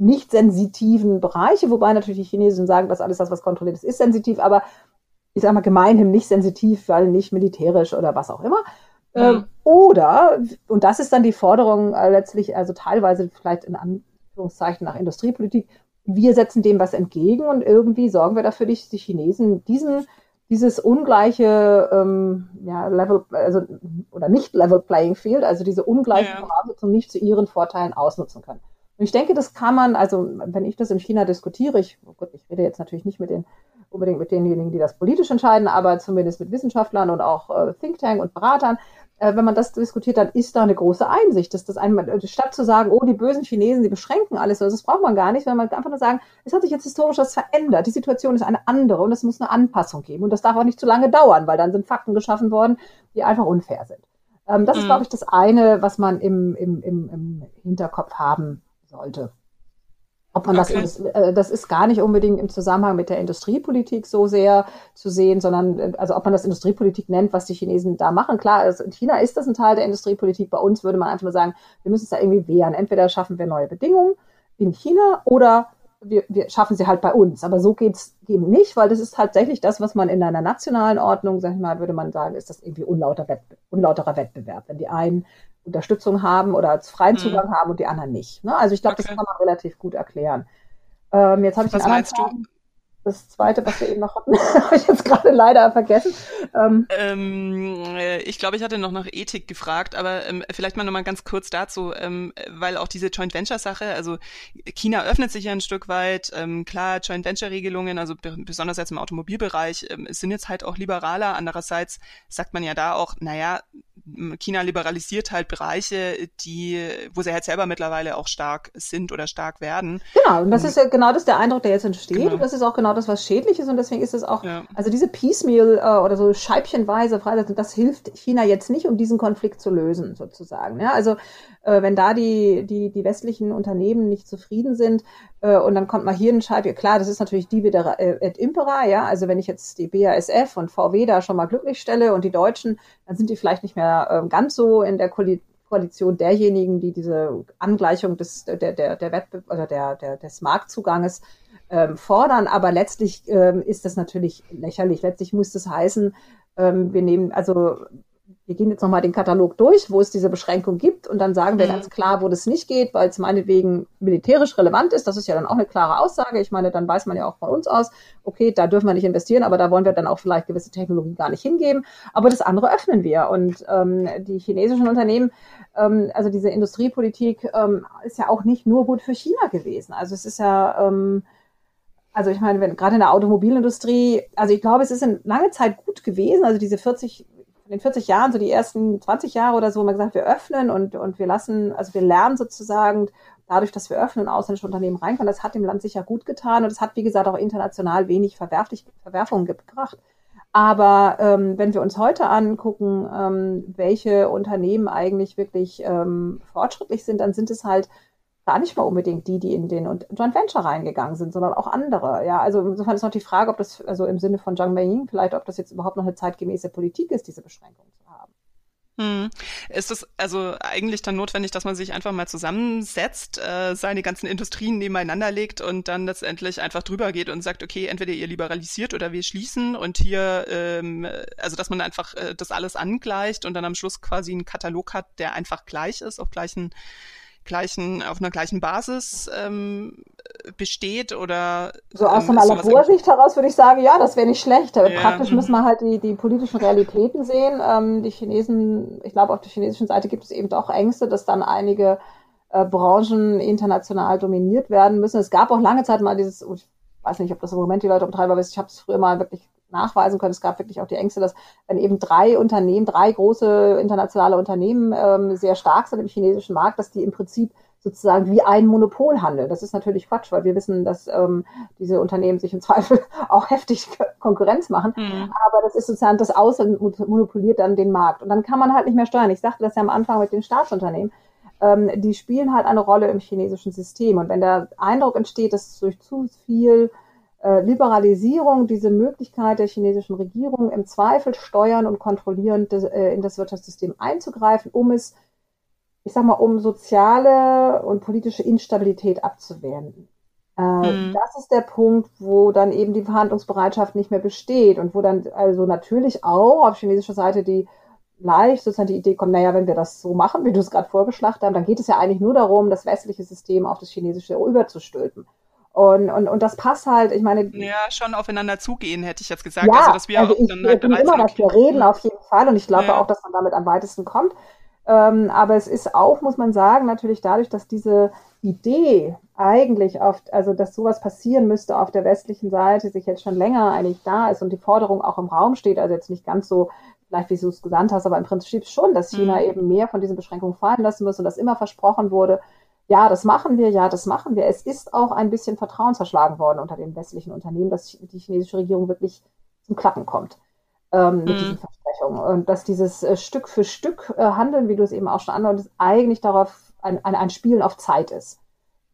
nicht sensitiven Bereiche, wobei natürlich die Chinesen sagen, dass alles das, was kontrolliert ist, ist sensitiv, aber ich sag mal, gemeinhin nicht sensitiv, weil nicht militärisch oder was auch immer. Mhm. Ähm, oder, und das ist dann die Forderung äh, letztlich, also teilweise vielleicht in Anführungszeichen nach Industriepolitik, wir setzen dem was entgegen und irgendwie sorgen wir dafür, dass die Chinesen diesen, dieses ungleiche ähm, ja, Level, also oder nicht Level Playing Field, also diese ungleiche ja. Voraussetzung nicht zu ihren Vorteilen ausnutzen können. Und ich denke, das kann man, also wenn ich das in China diskutiere, ich, oh Gott, ich rede jetzt natürlich nicht mit den unbedingt mit denjenigen, die das politisch entscheiden, aber zumindest mit Wissenschaftlern und auch äh, Thinktank und Beratern. Äh, wenn man das diskutiert, dann ist da eine große Einsicht, dass das einmal, äh, statt zu sagen, oh, die bösen Chinesen, die beschränken alles, also das braucht man gar nicht, wenn man einfach nur sagen, es hat sich jetzt historisch was verändert, die Situation ist eine andere und es muss eine Anpassung geben und das darf auch nicht zu lange dauern, weil dann sind Fakten geschaffen worden, die einfach unfair sind. Ähm, das mhm. ist, glaube ich, das eine, was man im, im, im, im Hinterkopf haben sollte. Ob man okay. das, äh, das ist gar nicht unbedingt im Zusammenhang mit der Industriepolitik so sehr zu sehen, sondern äh, also ob man das Industriepolitik nennt, was die Chinesen da machen. Klar, also in China ist das ein Teil der Industriepolitik. Bei uns würde man einfach nur sagen, wir müssen es da irgendwie wehren. Entweder schaffen wir neue Bedingungen in China oder wir, wir schaffen sie halt bei uns. Aber so geht's eben nicht, weil das ist tatsächlich das, was man in einer nationalen Ordnung, sag ich mal, würde man sagen, ist das irgendwie unlauter Wettbe unlauterer Wettbewerb. Wenn die einen Unterstützung haben oder als freien mhm. Zugang mhm. haben und die anderen nicht. Ne? Also ich glaube, okay. das kann man relativ gut erklären. Ähm, jetzt habe ich Was meinst du? Das zweite, was wir eben noch hatten, habe ich jetzt gerade leider vergessen. Ähm, ähm, äh, ich glaube, ich hatte noch nach Ethik gefragt, aber ähm, vielleicht mal nochmal ganz kurz dazu, ähm, weil auch diese Joint Venture Sache, also China öffnet sich ja ein Stück weit, ähm, klar, Joint Venture Regelungen, also besonders jetzt im Automobilbereich, ähm, sind jetzt halt auch liberaler. Andererseits sagt man ja da auch, naja, China liberalisiert halt Bereiche, die, wo sie halt selber mittlerweile auch stark sind oder stark werden. Genau, und das ist ja genau das der Eindruck, der jetzt entsteht. Genau. Und das ist auch genau das, was schädlich ist. Und deswegen ist es auch, ja. also diese Piecemeal äh, oder so scheibchenweise Freisetzung, das hilft China jetzt nicht, um diesen Konflikt zu lösen, sozusagen. Ja, also äh, wenn da die, die, die westlichen Unternehmen nicht zufrieden sind äh, und dann kommt mal hier ein Scheib, klar, das ist natürlich die wieder äh, et impera, ja, also wenn ich jetzt die BASF und VW da schon mal glücklich stelle und die Deutschen, dann sind die vielleicht nicht mehr äh, ganz so in der Koalition derjenigen, die diese Angleichung des, der, der, der Wettbe oder der, der, des Marktzuganges ähm, fordern, aber letztlich ähm, ist das natürlich lächerlich. Letztlich muss das heißen, ähm, wir nehmen, also wir gehen jetzt nochmal den Katalog durch, wo es diese Beschränkung gibt und dann sagen wir mhm. ganz klar, wo das nicht geht, weil es meinetwegen militärisch relevant ist. Das ist ja dann auch eine klare Aussage. Ich meine, dann weiß man ja auch von uns aus, okay, da dürfen wir nicht investieren, aber da wollen wir dann auch vielleicht gewisse Technologien gar nicht hingeben. Aber das andere öffnen wir. Und ähm, die chinesischen Unternehmen, ähm, also diese Industriepolitik ähm, ist ja auch nicht nur gut für China gewesen. Also es ist ja ähm, also ich meine, wenn gerade in der Automobilindustrie, also ich glaube, es ist in lange Zeit gut gewesen, also diese 40 in den 40 Jahren, so die ersten 20 Jahre oder so, haben wir gesagt, wir öffnen und, und wir lassen, also wir lernen sozusagen dadurch, dass wir öffnen und ausländische Unternehmen reinkommen. Das hat dem Land sicher gut getan und es hat, wie gesagt, auch international wenig Verwerflich, Verwerfungen gebracht. Aber ähm, wenn wir uns heute angucken, ähm, welche Unternehmen eigentlich wirklich ähm, fortschrittlich sind, dann sind es halt gar nicht mal unbedingt die, die in den Joint Venture reingegangen sind, sondern auch andere. Ja, also insofern ist noch die Frage, ob das, also im Sinne von Zhang Beiying, vielleicht, ob das jetzt überhaupt noch eine zeitgemäße Politik ist, diese Beschränkungen zu haben. Hm. Ist es also eigentlich dann notwendig, dass man sich einfach mal zusammensetzt, äh, seine ganzen Industrien nebeneinander legt und dann letztendlich einfach drüber geht und sagt, okay, entweder ihr liberalisiert oder wir schließen und hier, ähm, also dass man einfach äh, das alles angleicht und dann am Schluss quasi einen Katalog hat, der einfach gleich ist, auf gleichen gleichen, auf einer gleichen Basis ähm, besteht oder so aus ähm, normaler Vorsicht heraus würde ich sagen, ja, das wäre nicht schlecht. Aber ja. praktisch müssen wir halt die, die politischen Realitäten sehen. Ähm, die Chinesen, ich glaube, auf der chinesischen Seite gibt es eben doch Ängste, dass dann einige äh, Branchen international dominiert werden müssen. Es gab auch lange Zeit mal dieses, ich weiß nicht, ob das im Moment die Leute umtreiben, aber ich habe es früher mal wirklich nachweisen können. Es gab wirklich auch die Ängste, dass wenn eben drei Unternehmen, drei große internationale Unternehmen ähm, sehr stark sind im chinesischen Markt, dass die im Prinzip sozusagen wie ein Monopol handeln. Das ist natürlich Quatsch, weil wir wissen, dass ähm, diese Unternehmen sich im Zweifel auch heftig Konkurrenz machen. Mhm. Aber das ist sozusagen das Außen monopoliert dann den Markt. Und dann kann man halt nicht mehr steuern. Ich sagte das ja am Anfang mit den Staatsunternehmen. Ähm, die spielen halt eine Rolle im chinesischen System. Und wenn der Eindruck entsteht, dass durch zu viel äh, Liberalisierung, diese Möglichkeit der chinesischen Regierung im Zweifel steuern und kontrollieren äh, in das Wirtschaftssystem einzugreifen, um es, ich sag mal, um soziale und politische Instabilität abzuwehren. Äh, mhm. Das ist der Punkt, wo dann eben die Verhandlungsbereitschaft nicht mehr besteht und wo dann also natürlich auch auf chinesischer Seite die leicht sozusagen die Idee kommt, naja, wenn wir das so machen, wie du es gerade vorgeschlagen hast, dann geht es ja eigentlich nur darum, das westliche System auf das chinesische überzustülpen. Und, und, und das passt halt, ich meine. Ja, schon aufeinander zugehen, hätte ich jetzt gesagt. Ja, also, dass wir also ich, dann halt bin immer dafür reden, auf jeden Fall. Und ich glaube ja. auch, dass man damit am weitesten kommt. Ähm, aber es ist auch, muss man sagen, natürlich dadurch, dass diese Idee eigentlich oft, also dass sowas passieren müsste auf der westlichen Seite, sich jetzt schon länger eigentlich da ist und die Forderung auch im Raum steht, also jetzt nicht ganz so, vielleicht wie du es gesagt hast, aber im Prinzip schon, dass China mhm. eben mehr von diesen Beschränkungen fallen lassen muss und das immer versprochen wurde, ja, das machen wir, ja, das machen wir. Es ist auch ein bisschen Vertrauen zerschlagen worden unter den westlichen Unternehmen, dass die chinesische Regierung wirklich zum Klappen kommt ähm, mit mhm. diesen Versprechungen. Und dass dieses äh, Stück für Stück äh, Handeln, wie du es eben auch schon andeutest, eigentlich darauf ein, ein, ein Spielen auf Zeit ist.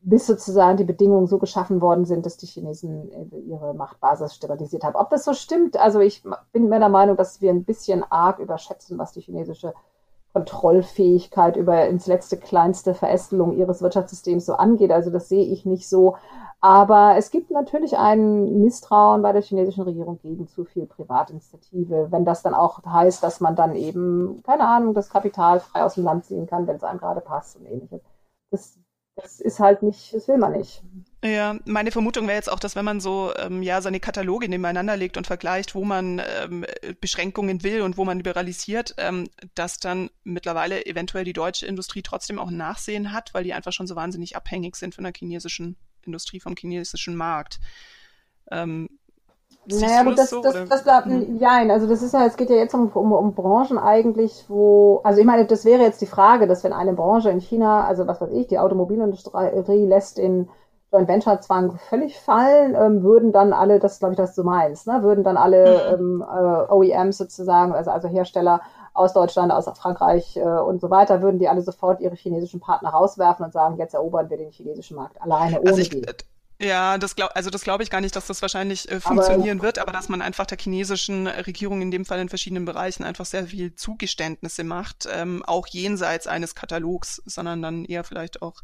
Bis sozusagen die Bedingungen so geschaffen worden sind, dass die Chinesen äh, ihre Machtbasis stabilisiert haben. Ob das so stimmt, also ich bin mir der Meinung, dass wir ein bisschen arg überschätzen, was die chinesische Kontrollfähigkeit über ins letzte kleinste Verästelung ihres Wirtschaftssystems so angeht. Also das sehe ich nicht so. Aber es gibt natürlich ein Misstrauen bei der chinesischen Regierung gegen zu viel Privatinitiative, wenn das dann auch heißt, dass man dann eben, keine Ahnung, das Kapital frei aus dem Land ziehen kann, wenn es einem gerade passt und ähnliches. Das, das ist halt nicht, das will man nicht. Ja, meine Vermutung wäre jetzt auch, dass wenn man so ähm, ja seine Kataloge nebeneinander legt und vergleicht, wo man ähm, Beschränkungen will und wo man liberalisiert, ähm, dass dann mittlerweile eventuell die deutsche Industrie trotzdem auch Nachsehen hat, weil die einfach schon so wahnsinnig abhängig sind von der chinesischen Industrie, vom chinesischen Markt. Ähm, naja, gut, das, so, das, das, das hm. nein, also das ist ja, es geht ja jetzt um, um, um Branchen eigentlich, wo, also ich meine, das wäre jetzt die Frage, dass wenn eine Branche in China, also was weiß ich, die Automobilindustrie lässt in Joint Venture Zwang völlig fallen, ähm, würden dann alle, das glaube ich, was du meinst, ne, würden dann alle mhm. ähm, äh, OEMs sozusagen, also, also Hersteller aus Deutschland, aus Frankreich äh, und so weiter, würden die alle sofort ihre chinesischen Partner rauswerfen und sagen, jetzt erobern wir den chinesischen Markt alleine ohne also ich, die. Ja, das glaub, also das glaube ich gar nicht, dass das wahrscheinlich äh, funktionieren aber, wird, aber dass man einfach der chinesischen Regierung in dem Fall in verschiedenen Bereichen einfach sehr viel Zugeständnisse macht, ähm, auch jenseits eines Katalogs, sondern dann eher vielleicht auch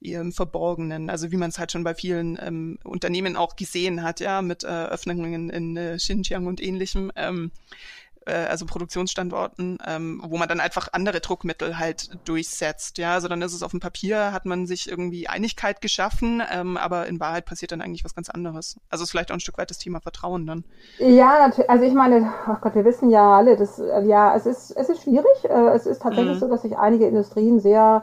eher im Verborgenen, also wie man es halt schon bei vielen ähm, Unternehmen auch gesehen hat, ja, mit äh, Öffnungen in äh, Xinjiang und ähnlichem. Ähm, äh, also Produktionsstandorten, ähm, wo man dann einfach andere Druckmittel halt durchsetzt. Ja, also dann ist es auf dem Papier, hat man sich irgendwie Einigkeit geschaffen, ähm, aber in Wahrheit passiert dann eigentlich was ganz anderes. Also ist vielleicht auch ein Stück weit das Thema Vertrauen dann. Ja, also ich meine, oh Gott, wir wissen ja alle, dass äh, ja, es ist es ist schwierig. Äh, es ist tatsächlich mhm. so, dass sich einige Industrien sehr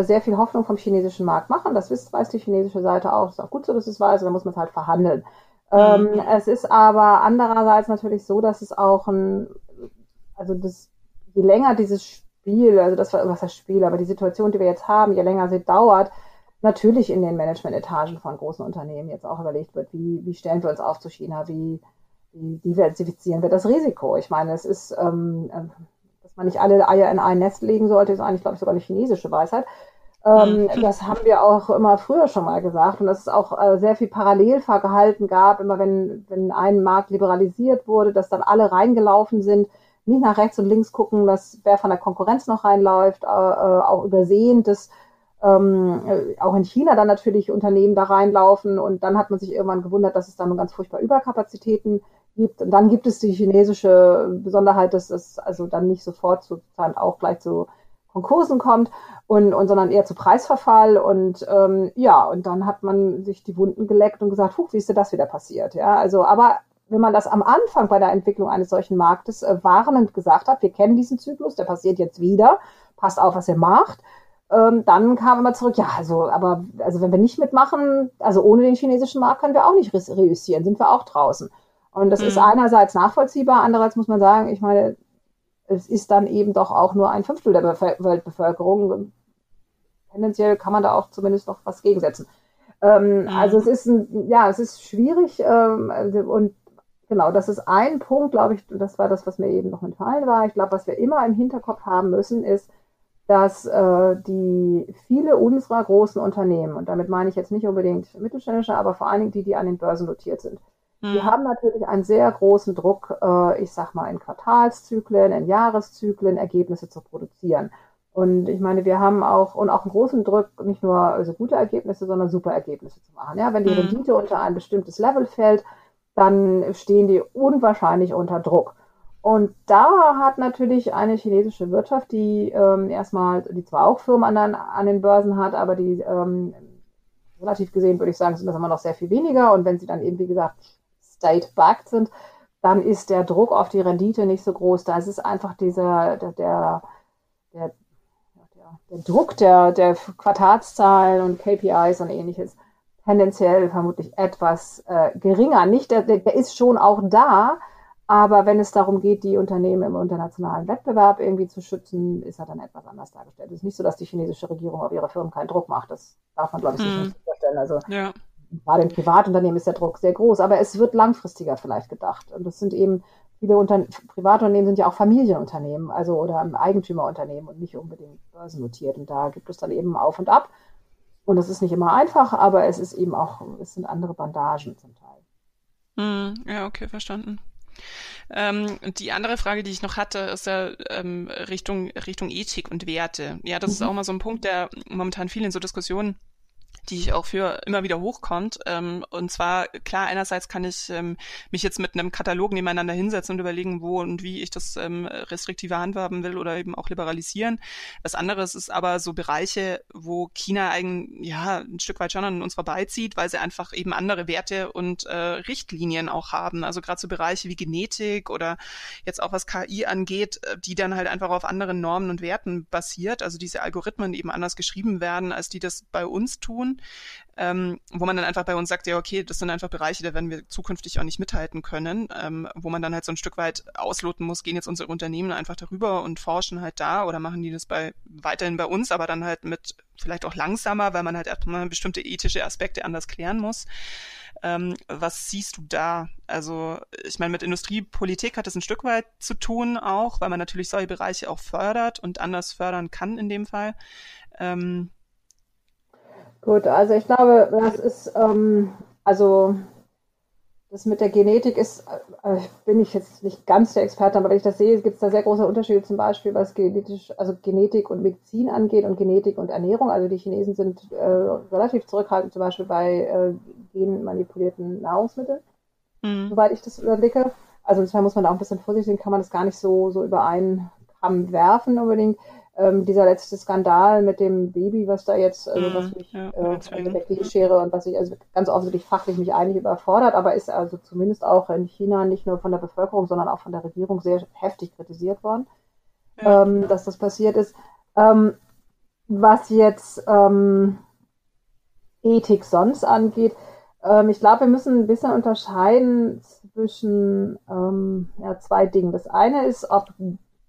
sehr viel Hoffnung vom chinesischen Markt machen. Das weiß, weiß die chinesische Seite auch. Das ist auch gut so, dass es weiß. Da muss man es halt verhandeln. Ähm, mhm. es ist aber andererseits natürlich so, dass es auch ein, also das, je länger dieses Spiel, also das, was das Spiel, aber die Situation, die wir jetzt haben, je länger sie dauert, natürlich in den Management-Etagen von großen Unternehmen jetzt auch überlegt wird, wie, wie stellen wir uns auf zu China, wie, wie diversifizieren wir das Risiko. Ich meine, es ist, ähm, dass man nicht alle Eier in ein Nest legen sollte, ist eigentlich, glaube ich, sogar eine chinesische Weisheit. Ähm, mhm. das haben wir auch immer früher schon mal gesagt. Und dass es auch äh, sehr viel Parallelverhalten gab, immer wenn, wenn ein Markt liberalisiert wurde, dass dann alle reingelaufen sind, nicht nach rechts und links gucken, dass wer von der Konkurrenz noch reinläuft, äh, äh auch übersehen, dass ähm, äh, auch in China dann natürlich Unternehmen da reinlaufen. Und dann hat man sich irgendwann gewundert, dass es dann ganz furchtbar Überkapazitäten gibt. Und dann gibt es die chinesische Besonderheit, dass es also dann nicht sofort sozusagen auch gleich zu Konkursen kommt und, und sondern eher zu Preisverfall und ähm, ja und dann hat man sich die Wunden geleckt und gesagt, huch, wie ist denn das wieder passiert? Ja, also aber wenn man das am Anfang bei der Entwicklung eines solchen Marktes äh, warnend gesagt hat, wir kennen diesen Zyklus, der passiert jetzt wieder, passt auf, was ihr macht, ähm, dann kam immer zurück, ja, also, aber also wenn wir nicht mitmachen, also ohne den chinesischen Markt können wir auch nicht reüssieren, sind wir auch draußen. Und das mhm. ist einerseits nachvollziehbar, andererseits muss man sagen, ich meine, es ist dann eben doch auch nur ein Fünftel der Bevölker Weltbevölkerung. Tendenziell kann man da auch zumindest noch was gegensetzen. Ähm, mhm. Also es ist ein, ja, es ist schwierig ähm, und genau, das ist ein Punkt, glaube ich, das war das, was mir eben noch entfallen war. Ich glaube, was wir immer im Hinterkopf haben müssen, ist, dass äh, die viele unserer großen Unternehmen, und damit meine ich jetzt nicht unbedingt mittelständische, aber vor allen Dingen die, die an den Börsen notiert sind, wir hm. haben natürlich einen sehr großen Druck, äh, ich sag mal, in Quartalszyklen, in Jahreszyklen Ergebnisse zu produzieren. Und ich meine, wir haben auch und auch einen großen Druck, nicht nur also gute Ergebnisse, sondern super Ergebnisse zu machen. Ja, wenn die mhm. Rendite unter ein bestimmtes Level fällt, dann stehen die unwahrscheinlich unter Druck. Und da hat natürlich eine chinesische Wirtschaft, die ähm, erstmal, die zwar auch Firmen an, an den Börsen hat, aber die ähm, relativ gesehen, würde ich sagen, sind das immer noch sehr viel weniger. Und wenn sie dann eben, wie gesagt, state-backed sind, dann ist der Druck auf die Rendite nicht so groß. Da ist es einfach dieser, der, der, der, der Druck der, der Quartalszahlen und KPIs und ähnliches tendenziell vermutlich etwas äh, geringer. Nicht, der, der ist schon auch da, aber wenn es darum geht, die Unternehmen im internationalen Wettbewerb irgendwie zu schützen, ist er dann etwas anders dargestellt. Es ist nicht so, dass die chinesische Regierung auf ihre Firmen keinen Druck macht. Das darf man, glaube ich, mm. nicht vorstellen. Also ja gerade im Privatunternehmen ist der Druck sehr groß, aber es wird langfristiger vielleicht gedacht. Und das sind eben viele Unter Privatunternehmen sind ja auch Familienunternehmen, also oder Eigentümerunternehmen und nicht unbedingt börsennotiert. Und da gibt es dann eben auf und ab. Und das ist nicht immer einfach, aber es ist eben auch, es sind andere Bandagen zum Teil. Mm, ja, okay, verstanden. Ähm, die andere Frage, die ich noch hatte, ist ja ähm, Richtung, Richtung Ethik und Werte. Ja, das mhm. ist auch mal so ein Punkt, der momentan viel in so Diskussionen die ich auch für immer wieder hochkommt. Ähm, und zwar, klar, einerseits kann ich ähm, mich jetzt mit einem Katalog nebeneinander hinsetzen und überlegen, wo und wie ich das ähm, restriktive handhaben will oder eben auch liberalisieren. Was anderes ist aber so Bereiche, wo China eigen, ja, ein Stück weit schon an uns vorbeizieht, weil sie einfach eben andere Werte und äh, Richtlinien auch haben. Also gerade so Bereiche wie Genetik oder jetzt auch was KI angeht, äh, die dann halt einfach auf anderen Normen und Werten basiert. Also diese Algorithmen eben anders geschrieben werden, als die das bei uns tun ähm, wo man dann einfach bei uns sagt, ja, okay, das sind einfach Bereiche, da werden wir zukünftig auch nicht mithalten können, ähm, wo man dann halt so ein Stück weit ausloten muss, gehen jetzt unsere Unternehmen einfach darüber und forschen halt da oder machen die das bei weiterhin bei uns, aber dann halt mit vielleicht auch langsamer, weil man halt erstmal bestimmte ethische Aspekte anders klären muss. Ähm, was siehst du da? Also ich meine, mit Industriepolitik hat es ein Stück weit zu tun auch, weil man natürlich solche Bereiche auch fördert und anders fördern kann in dem Fall. Ähm, Gut, also ich glaube, das ist, ähm, also das mit der Genetik ist, äh, bin ich jetzt nicht ganz der Experte, aber wenn ich das sehe, gibt es da sehr große Unterschiede, zum Beispiel was genetisch, also Genetik und Medizin angeht und Genetik und Ernährung. Also die Chinesen sind äh, relativ zurückhaltend, zum Beispiel bei äh, genmanipulierten Nahrungsmitteln, mhm. soweit ich das überblicke. Also insofern muss man da auch ein bisschen vorsichtig sein, kann man das gar nicht so, so über einen Kamm werfen unbedingt. Ähm, dieser letzte Skandal mit dem Baby, was da jetzt, also was Mhm, mich ja, äh, deswegen. mit der Schere und was ich also ganz offensichtlich fachlich mich eigentlich überfordert, aber ist also zumindest auch in China nicht nur von der Bevölkerung, sondern auch von der Regierung sehr heftig kritisiert worden, Ja. ähm, dass das passiert ist. Ähm, was jetzt ähm, Ethik sonst angeht, ähm, ich glaube, wir müssen ein bisschen unterscheiden zwischen ähm, ja, zwei Dingen. Das eine ist, ob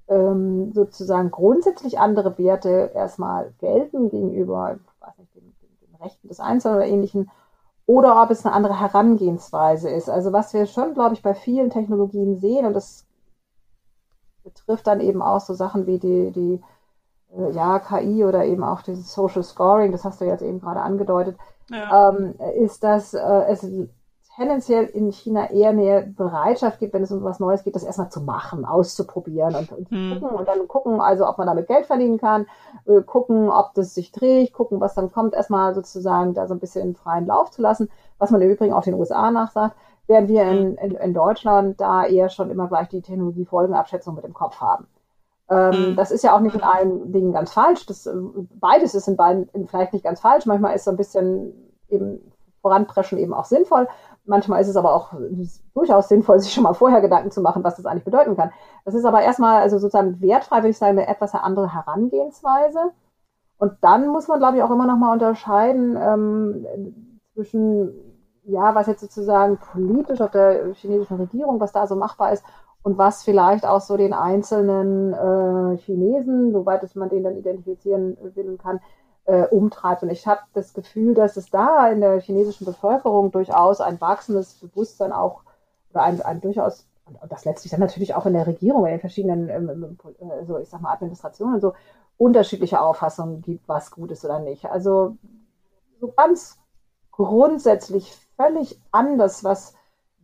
ähm, sozusagen grundsätzlich andere Werte erstmal gelten gegenüber nicht, den, den, den Rechten des Einzelnen oder ähnlichen, oder ob es eine andere Herangehensweise ist. Also was wir schon, glaube ich, bei vielen Technologien sehen, und das betrifft dann eben auch so Sachen wie die, die äh, ja, KI oder eben auch dieses Social Scoring, das hast du jetzt eben gerade angedeutet, Ja. ähm, ist, dass äh, es tendenziell in China eher eine Bereitschaft gibt, wenn es um was Neues geht, das erstmal zu machen, auszuprobieren und, und Hm. gucken und dann gucken, also ob man damit Geld verdienen kann, äh, gucken, ob das sich dreht, gucken, was dann kommt, erstmal sozusagen da so ein bisschen in freien Lauf zu lassen, was man im Übrigen auch den USA nachsagt, während wir in, in, in Deutschland da eher schon immer gleich die Technologiefolgenabschätzung mit im Kopf haben. Ähm, Mhm. Das ist ja auch nicht in allen Dingen ganz falsch. Das, äh, beides ist in beiden in, vielleicht nicht ganz falsch. Manchmal ist so ein bisschen eben voranpreschen eben auch sinnvoll. Manchmal ist es aber auch durchaus sinnvoll, sich schon mal vorher Gedanken zu machen, was das eigentlich bedeuten kann. Das ist aber erstmal, also sozusagen wertfrei, würde ich sagen, eine etwas andere Herangehensweise. Und dann muss man, glaube ich, auch immer noch mal unterscheiden ähm, zwischen, ja, was jetzt sozusagen politisch auf der chinesischen Regierung, was da so machbar ist und was vielleicht auch so den einzelnen äh, Chinesen, soweit es man den dann identifizieren will und kann, äh, umtreibt. Und ich habe das Gefühl, dass es da in der chinesischen Bevölkerung durchaus ein wachsendes Bewusstsein auch oder ein, ein durchaus und das letztlich dann natürlich auch in der Regierung, in den verschiedenen, ähm, äh, so ich sag mal, Administrationen so unterschiedliche Auffassungen gibt, was gut ist oder nicht. Also so ganz grundsätzlich völlig anders, was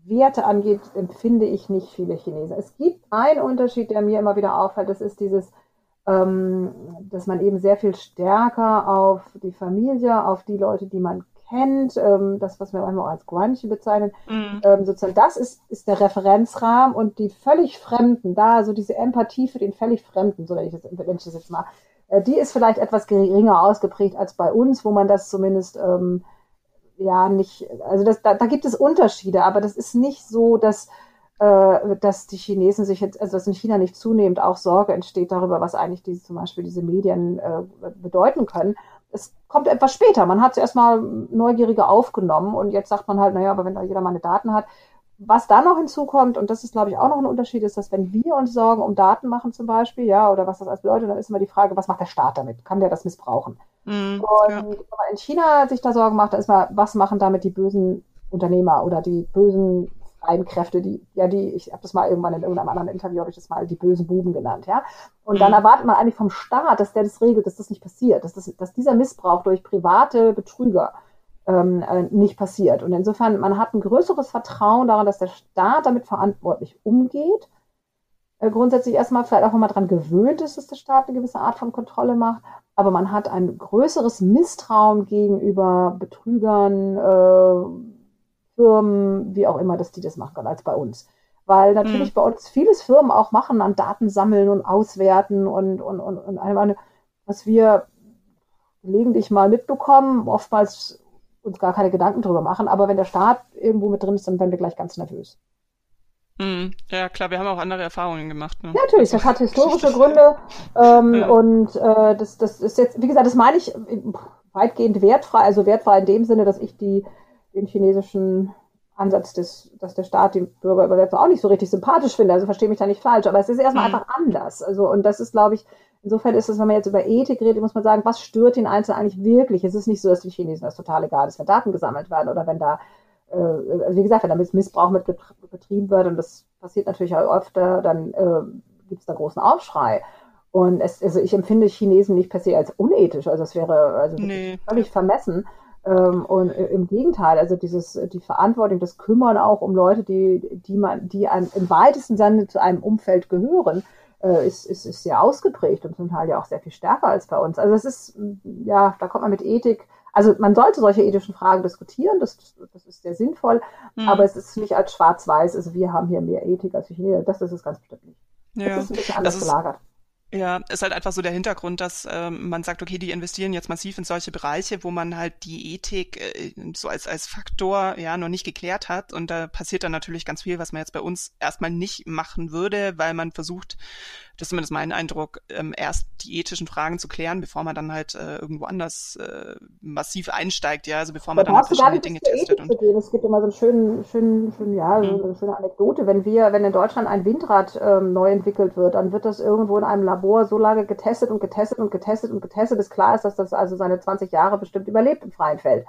Werte angeht, empfinde ich nicht viele Chinesen. Es gibt einen Unterschied, der mir immer wieder auffällt, das ist dieses, ähm, dass man eben sehr viel stärker auf die Familie, auf die Leute, die man kennt, ähm, das, was wir manchmal auch als Guanche bezeichnen, Mhm. ähm, sozusagen, das ist, ist der Referenzrahmen und die völlig Fremden, da so diese Empathie für den völlig Fremden, so wenn ich das, wenn ich das jetzt mal, äh, die ist vielleicht etwas geringer ausgeprägt als bei uns, wo man das zumindest ähm, ja nicht, also das, da, da gibt es Unterschiede, aber das ist nicht so, dass dass die Chinesen sich jetzt, also dass in China nicht zunehmend auch Sorge entsteht darüber, was eigentlich diese, zum Beispiel diese Medien äh, bedeuten können. Es kommt etwas später. Man hat es erstmal neugieriger aufgenommen und jetzt sagt man halt, naja, aber wenn da jeder meine Daten hat, was da noch hinzukommt, und das ist, glaube ich, auch noch ein Unterschied, ist, dass wenn wir uns Sorgen um Daten machen zum Beispiel, ja, oder was das alles bedeutet, dann ist immer die Frage, was macht der Staat damit? Kann der das missbrauchen? Mhm. Und Ja. wenn man in China sich da Sorgen macht, dann ist mal, was machen damit die bösen Unternehmer oder die bösen Kräfte, die, ja, die, ich habe das mal irgendwann in irgendeinem anderen Interview, habe ich das mal die bösen Buben genannt, ja. Und dann Mhm. erwartet man eigentlich vom Staat, dass der das regelt, dass das nicht passiert, dass, das, dass dieser Missbrauch durch private Betrüger ähm, äh, nicht passiert. Und insofern, man hat ein größeres Vertrauen daran, dass der Staat damit verantwortlich umgeht. Äh, grundsätzlich erstmal vielleicht auch, wenn man daran gewöhnt ist, dass der Staat eine gewisse Art von Kontrolle macht. Aber man hat ein größeres Misstrauen gegenüber Betrügern, äh, Firmen, wie auch immer, dass die das machen können, als bei uns. Weil natürlich Mhm. bei uns vieles Firmen auch machen an Daten sammeln und auswerten und, und, und, und eine, was wir gelegentlich mal mitbekommen, oftmals uns gar keine Gedanken drüber machen. Aber wenn der Staat irgendwo mit drin ist, dann werden wir gleich ganz nervös. Mhm. Ja, klar, wir haben auch andere Erfahrungen gemacht. Ne? Ja, natürlich, das hat historische Gründe. Ähm, Ja. Und äh, das, das ist jetzt, wie gesagt, das meine ich äh, weitgehend wertfrei, also wertfrei in dem Sinne, dass ich die, den chinesischen Ansatz, des, dass der Staat die Bürger übersetzt, auch nicht so richtig sympathisch finde. Also verstehe mich da nicht falsch, aber es ist erstmal Mhm. einfach anders. Also, und das ist, glaube ich, insofern ist es, wenn man jetzt über Ethik redet, muss man sagen, was stört den Einzelnen eigentlich wirklich? Es ist nicht so, dass die Chinesen das total egal ist, wenn Daten gesammelt werden oder wenn da äh, wie gesagt, wenn da Missbrauch mit betrieben wird und das passiert natürlich auch öfter, dann äh, gibt es da großen Aufschrei. Und es, also ich empfinde Chinesen nicht per se als unethisch, also es wäre also Nee. völlig vermessen. Ähm, und im Gegenteil, also dieses, die Verantwortung, das Kümmern auch um Leute, die, die man, die einem im weitesten Sinne zu einem Umfeld gehören, äh, ist, ist, ist sehr ausgeprägt und zum Teil ja auch sehr viel stärker als bei uns. Also es ist, ja, da kommt man mit Ethik Also man sollte solche ethischen Fragen diskutieren, das, das ist sehr sinnvoll, mhm. aber es ist nicht als schwarz-weiß, also wir haben hier mehr Ethik als Chinesen, das, das ist ganz bestimmt nicht. Ja. Das ist ein bisschen anders gelagert. Ja, ist halt einfach so der Hintergrund, dass ähm, man sagt, okay, die investieren jetzt massiv in solche Bereiche, wo man halt die Ethik äh, so als, als Faktor ja noch nicht geklärt hat. Und da passiert dann natürlich ganz viel, was man jetzt bei uns erstmal nicht machen würde, weil man versucht, das ist zumindest mein Eindruck, ähm, erst die ethischen Fragen zu klären, bevor man dann halt äh, irgendwo anders äh, massiv einsteigt, ja, also bevor man dann halt verschiedene Dinge testet. Und es gibt immer so einen schönen, schönen, schönen ja, mhm. so eine schöne Anekdote. Wenn wir, wenn in Deutschland ein Windrad ähm, neu entwickelt wird, dann wird das irgendwo in einem Labor Labor so lange getestet und getestet und getestet und getestet, bis klar ist, dass das also seine 20 Jahre bestimmt überlebt im freien Feld.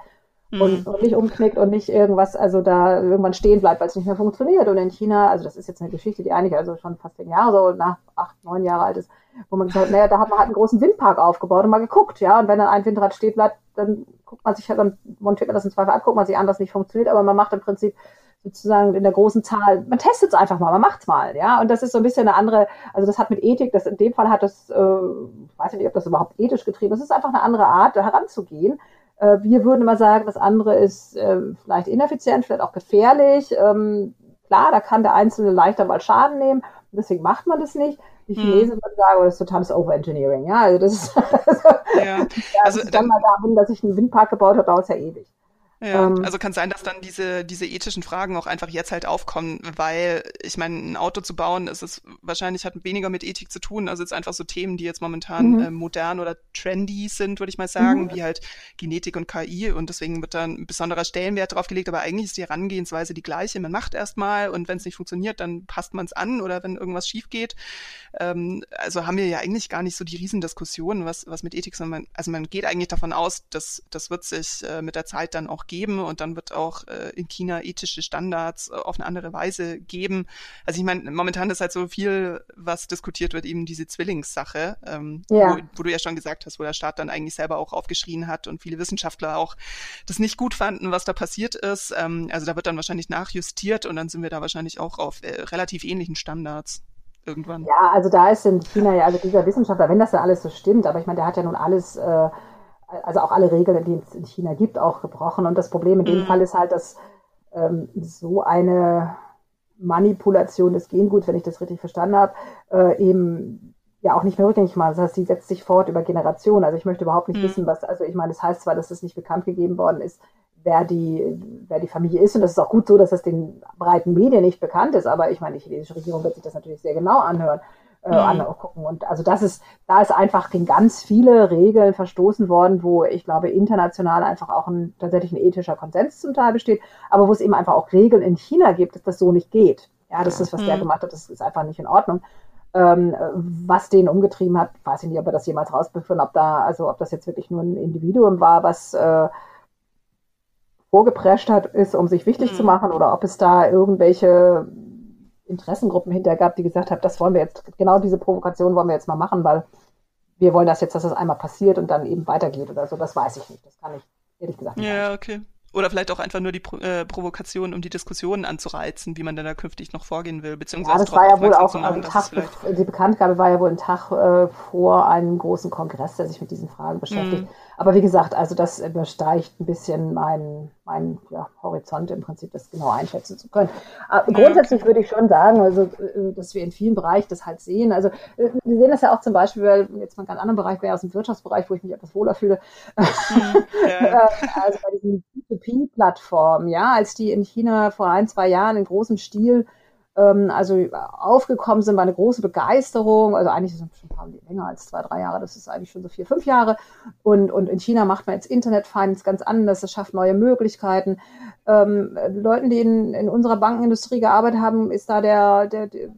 Mhm. Und, und, nicht umknickt und nicht irgendwas, also da irgendwann stehen bleibt, weil es nicht mehr funktioniert. Und in China, also das ist jetzt eine Geschichte, die eigentlich also schon fast zehn Jahre so nach acht, neun Jahre alt ist, wo man gesagt hat, naja, da hat man halt einen großen Windpark aufgebaut und mal geguckt, ja. Und wenn dann ein Windrad steht bleibt, dann guckt man sich, dann montiert man das in Zweifel an, guckt man sich an, dass nicht funktioniert, aber man macht im Prinzip sozusagen in der großen Zahl, man testet es einfach mal, man macht's mal, ja. Und das ist so ein bisschen eine andere, also das hat mit Ethik, das in dem Fall hat das, äh, weiß ich nicht, ob das überhaupt ethisch getrieben ist, es ist einfach eine andere Art, da heranzugehen. Äh, wir würden immer sagen, das andere ist äh, vielleicht ineffizient, vielleicht auch gefährlich. Ähm, klar, da kann der Einzelne leichter mal Schaden nehmen, deswegen macht man das nicht. Die hm. Chinesen hm. würden sagen, oh, das ist totales Overengineering, ja. Also das ist, also, ja. ja, also, dann mal darum, dass ich einen Windpark gebaut habe, dauert es ja ewig. Ja, ähm, also kann sein, dass dann diese, diese ethischen Fragen auch einfach jetzt halt aufkommen, weil ich meine, ein Auto zu bauen, ist es wahrscheinlich hat weniger mit Ethik zu tun. Also jetzt einfach so Themen, die jetzt momentan mhm. äh, modern oder trendy sind, würde ich mal sagen, mhm. wie halt Genetik und KI und deswegen wird da ein besonderer Stellenwert drauf gelegt, aber eigentlich ist die Herangehensweise die gleiche. Man macht erstmal und wenn es nicht funktioniert, dann passt man es an oder wenn irgendwas schief geht. Ähm, also haben wir ja eigentlich gar nicht so die Riesendiskussion, was, was mit Ethik, sondern man, also man geht eigentlich davon aus, dass das wird sich äh, mit der Zeit dann auch geben und dann wird auch äh, in China ethische Standards äh, auf eine andere Weise geben. Also ich meine, momentan ist halt so viel, was diskutiert wird, eben diese Zwillingssache, ähm, ja. wo, wo, du ja schon gesagt hast, wo der Staat dann eigentlich selber auch aufgeschrien hat und viele Wissenschaftler auch das nicht gut fanden, was da passiert ist. Ähm, also da wird dann wahrscheinlich nachjustiert und dann sind wir da wahrscheinlich auch auf äh, relativ ähnlichen Standards irgendwann. Ja, also da ist in China ja, also dieser Wissenschaftler, wenn das dann alles so stimmt, aber ich meine, der hat ja nun alles äh, also auch alle Regeln, die es in China gibt, auch gebrochen. Und das Problem in dem mhm. Fall ist halt, dass ähm, so eine Manipulation des Genguts, wenn ich das richtig verstanden habe, äh, eben ja auch nicht mehr rückgängig macht. Das heißt, sie setzt sich fort über Generationen. Also ich möchte überhaupt nicht mhm. wissen, was, also ich meine, das heißt zwar, dass es nicht bekannt gegeben worden ist, wer die, wer die Familie ist. Und das ist auch gut so, dass das den breiten Medien nicht bekannt ist. Aber ich meine, die chinesische Regierung wird sich das natürlich sehr genau anhören äh, mhm. angucken. Und also das ist, da ist einfach gegen ganz viele Regeln verstoßen worden, wo ich glaube, international einfach auch ein tatsächlich ein ethischer Konsens zum Teil besteht, aber wo es eben einfach auch Regeln in China gibt, dass das so nicht geht. Ja, das ist, was mhm. der gemacht hat, das ist einfach nicht in Ordnung. Ähm, was den umgetrieben hat, weiß ich nicht, ob er das jemals rausbefunden, ob da, also ob das jetzt wirklich nur ein Individuum war, was äh, vorgeprescht hat, ist, um sich wichtig mhm. zu machen, oder ob es da irgendwelche Interessengruppen hinter gab, die gesagt haben, das wollen wir jetzt, genau diese Provokation wollen wir jetzt mal machen, weil wir wollen das jetzt, dass das einmal passiert und dann eben weitergeht oder so. Das weiß ich nicht. Das kann ich ehrlich gesagt nicht. Ja, okay. Oder vielleicht auch einfach nur die Pro äh, Provokation, um die Diskussionen anzureizen, wie man denn da künftig noch vorgehen will, beziehungsweise ja, das war ja wohl auch machen, Tag, die Bekanntgabe war ja wohl ein Tag äh, vor einem großen Kongress, der sich mit diesen Fragen beschäftigt. Mm. Aber wie gesagt, also das übersteigt ein bisschen meinen mein, ja, Horizont im Prinzip, das genau einschätzen zu können. Aber ja, grundsätzlich würde ich schon sagen, also, äh, dass wir in vielen Bereichen das halt sehen. Also äh, wir sehen das ja auch zum Beispiel, weil jetzt mal ein ganz anderen Bereich wäre aus dem Wirtschaftsbereich, wo ich mich etwas wohler fühle. Mhm, ja. also bei diesen P2P-Plattformen, ja, als die in China vor ein, zwei Jahren in großem Stil ähm, also aufgekommen sind, war eine große Begeisterung. Also eigentlich ist es schon ein paar länger als zwei, drei Jahre, das ist eigentlich schon so vier, fünf Jahre. Und, und in China macht man jetzt Internet-Finance ganz anders, das schafft neue Möglichkeiten. Ähm, Leuten, die in, in unserer Bankenindustrie gearbeitet haben, ist da der, der, der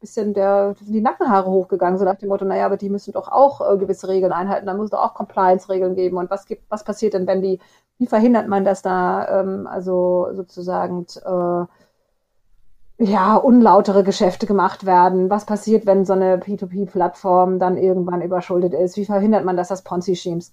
bisschen der, sind die Nackenhaare hochgegangen, so nach dem Motto, naja, aber die müssen doch auch äh, gewisse Regeln einhalten, da muss doch auch Compliance-Regeln geben. Und was gibt, was passiert denn, wenn die, wie verhindert man das da, ähm, also sozusagen äh, ja, unlautere Geschäfte gemacht werden? Was passiert, wenn so eine P2P-Plattform dann irgendwann überschuldet ist? Wie verhindert man, dass das Ponzi-Schemes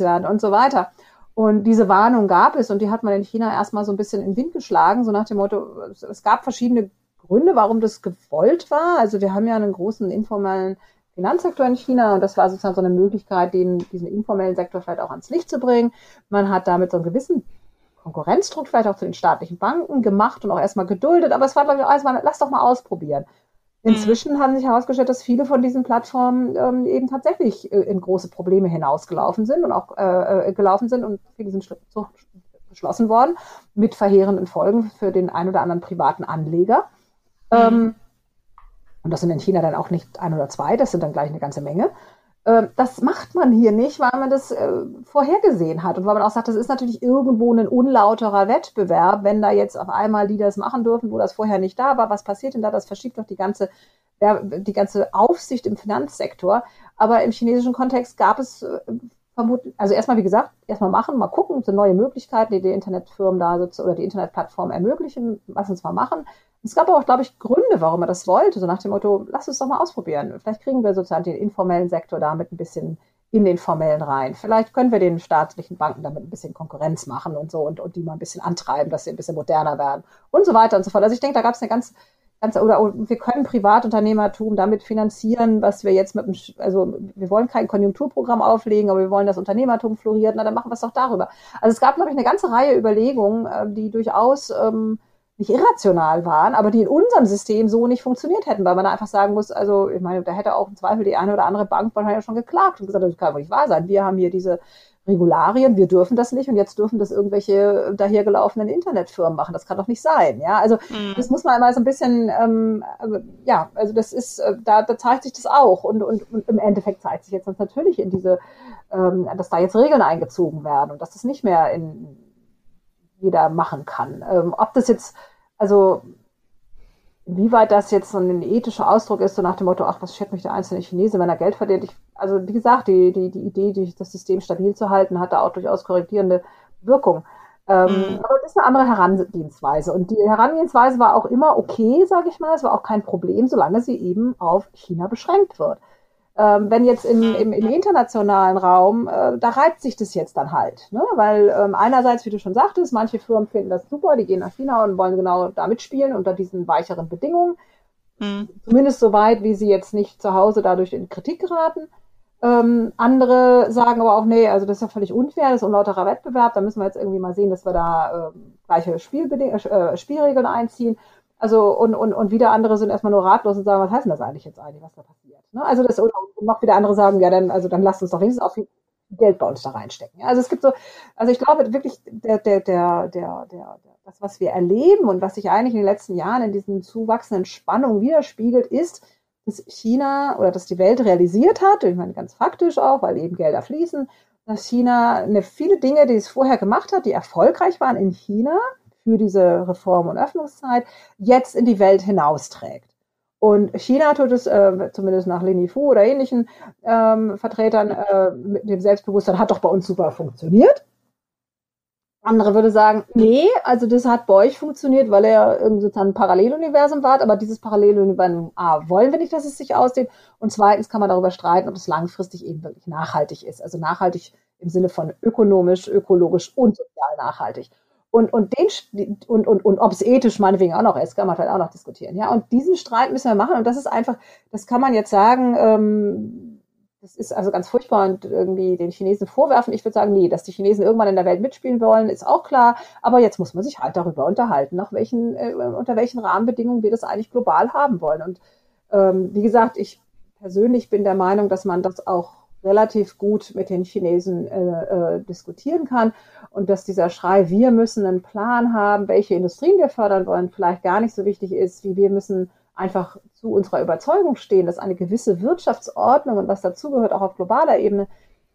werden und so weiter? Und diese Warnung gab es und die hat man in China erstmal so ein bisschen in den Wind geschlagen, so nach dem Motto, es gab verschiedene Gründe, warum das gewollt war. Also wir haben ja einen großen informellen Finanzsektor in China und das war sozusagen so eine Möglichkeit, den, diesen informellen Sektor vielleicht auch ans Licht zu bringen. Man hat damit so einen gewissen Konkurrenzdruck vielleicht auch zu den staatlichen Banken gemacht und auch erstmal geduldet, aber es war, glaube ich, auch erstmal, lass doch mal ausprobieren. Inzwischen mhm. haben sich herausgestellt, dass viele von diesen Plattformen ähm, eben tatsächlich äh, in große Probleme hinausgelaufen sind und auch äh, äh gelaufen sind und viele sind geschlossen worden mit verheerenden Folgen für den ein oder anderen privaten Anleger. Mhm. Ähm, und das sind in China dann auch nicht ein oder zwei, das sind dann gleich eine ganze Menge. Ähm, das macht man hier nicht, weil man das äh, vorhergesehen hat und weil man auch sagt, das ist natürlich irgendwo ein unlauterer Wettbewerb, wenn da jetzt auf einmal die das machen dürfen, wo das vorher nicht da war. Was passiert denn da? Das verschiebt doch die ganze, die ganze Aufsicht im Finanzsektor. Aber im chinesischen Kontext gab es äh, vermutlich, also erstmal, wie gesagt, erstmal machen, mal gucken, so neue Möglichkeiten, die die Internetfirmen da oder die Internetplattformen ermöglichen, lass uns mal machen. Es gab aber auch, glaube ich, Gründe, warum er das wollte. So nach dem Motto, lass uns doch mal ausprobieren. Vielleicht kriegen wir sozusagen den informellen Sektor damit ein bisschen in den formellen rein. Vielleicht können wir den staatlichen Banken damit ein bisschen Konkurrenz machen und so und, und die mal ein bisschen antreiben, dass sie ein bisschen moderner werden und so weiter und so fort. Also ich denke, da gab es eine ganz, ganz oder wir können Privatunternehmertum damit finanzieren, was wir jetzt mit dem, also wir wollen kein Konjunkturprogramm auflegen, aber wir wollen, dass Unternehmertum floriert, na dann machen wir es doch darüber. Also es gab, glaube ich, eine ganze Reihe Überlegungen, äh, die durchaus ähm, nicht irrational waren, aber die in unserem System so nicht funktioniert hätten, weil man da einfach sagen muss, also ich meine, da hätte auch im Zweifel die eine oder andere Bank wahrscheinlich schon geklagt und gesagt, das kann wohl nicht wahr sein. Wir haben hier diese Regularien, wir dürfen das nicht und jetzt dürfen das irgendwelche dahergelaufenen Internetfirmen machen. Das kann doch nicht sein. Ja, also mhm. das muss man immer so ein bisschen, ähm, ja, also das ist, äh, da, da zeigt sich das auch und, und, und im Endeffekt zeigt sich jetzt natürlich in diese, ähm, dass da jetzt Regeln eingezogen werden und dass das nicht mehr in jeder machen kann. Ähm, ob das jetzt also inwieweit das jetzt so ein ethischer Ausdruck ist, so nach dem Motto, ach, was schert mich der einzelne Chinese, wenn er Geld verdient. Ich, also wie gesagt, die, die, die Idee, die, das System stabil zu halten, hat da auch durchaus korrigierende Wirkung. Ähm, mhm. Aber das ist eine andere Herangehensweise. Und die Herangehensweise war auch immer okay, sage ich mal. Es war auch kein Problem, solange sie eben auf China beschränkt wird. Ähm, wenn jetzt in, im, im, internationalen Raum, äh, da reibt sich das jetzt dann halt. Ne? Weil ähm, einerseits, wie du schon sagtest, manche Firmen finden das super, die gehen nach China und wollen genau da mitspielen unter diesen weicheren Bedingungen. Mhm. Zumindest so weit, wie sie jetzt nicht zu Hause dadurch in Kritik geraten. Ähm, andere sagen aber auch, nee, also das ist ja völlig unfair, das ist unlauterer Wettbewerb, da müssen wir jetzt irgendwie mal sehen, dass wir da äh, gleiche Spielbeding äh, Spielregeln einziehen. Also und, und, und wieder andere sind erstmal nur ratlos und sagen, was heißt denn das eigentlich jetzt eigentlich, was da passiert? Ne? Also das oder noch wieder andere sagen, ja, dann also dann lasst uns doch wenigstens auch viel Geld bei uns da reinstecken. Also es gibt so, also ich glaube wirklich der der der der der das was wir erleben und was sich eigentlich in den letzten Jahren in diesen zuwachsenden Spannungen widerspiegelt, ist, dass China oder dass die Welt realisiert hat, ich meine ganz faktisch auch, weil eben Gelder fließen, dass China eine viele Dinge, die es vorher gemacht hat, die erfolgreich waren in China, für diese Reform- und Öffnungszeit jetzt in die Welt hinausträgt. Und China tut es, äh, zumindest nach Leni Fu oder ähnlichen ähm, Vertretern, äh, mit dem Selbstbewusstsein, hat doch bei uns super funktioniert. Andere würde sagen, nee, also das hat bei euch funktioniert, weil er sozusagen ein Paralleluniversum war, aber dieses Paralleluniversum, A, wollen wir nicht, dass es sich ausdehnt und zweitens kann man darüber streiten, ob es langfristig eben wirklich nachhaltig ist. Also nachhaltig im Sinne von ökonomisch, ökologisch und sozial nachhaltig. Und, und, den, und, und, und ob es ethisch meinetwegen auch noch ist, kann man vielleicht auch noch diskutieren. Ja, und diesen Streit müssen wir machen. Und das ist einfach, das kann man jetzt sagen, ähm, das ist also ganz furchtbar und irgendwie den Chinesen vorwerfen. Ich würde sagen, nee, dass die Chinesen irgendwann in der Welt mitspielen wollen, ist auch klar. Aber jetzt muss man sich halt darüber unterhalten, nach welchen, äh, unter welchen Rahmenbedingungen wir das eigentlich global haben wollen. Und ähm, wie gesagt, ich persönlich bin der Meinung, dass man das auch relativ gut mit den Chinesen äh, äh, diskutieren kann und dass dieser Schrei, wir müssen einen Plan haben, welche Industrien wir fördern wollen, vielleicht gar nicht so wichtig ist, wie wir müssen einfach zu unserer Überzeugung stehen, dass eine gewisse Wirtschaftsordnung und was dazugehört, auch auf globaler Ebene,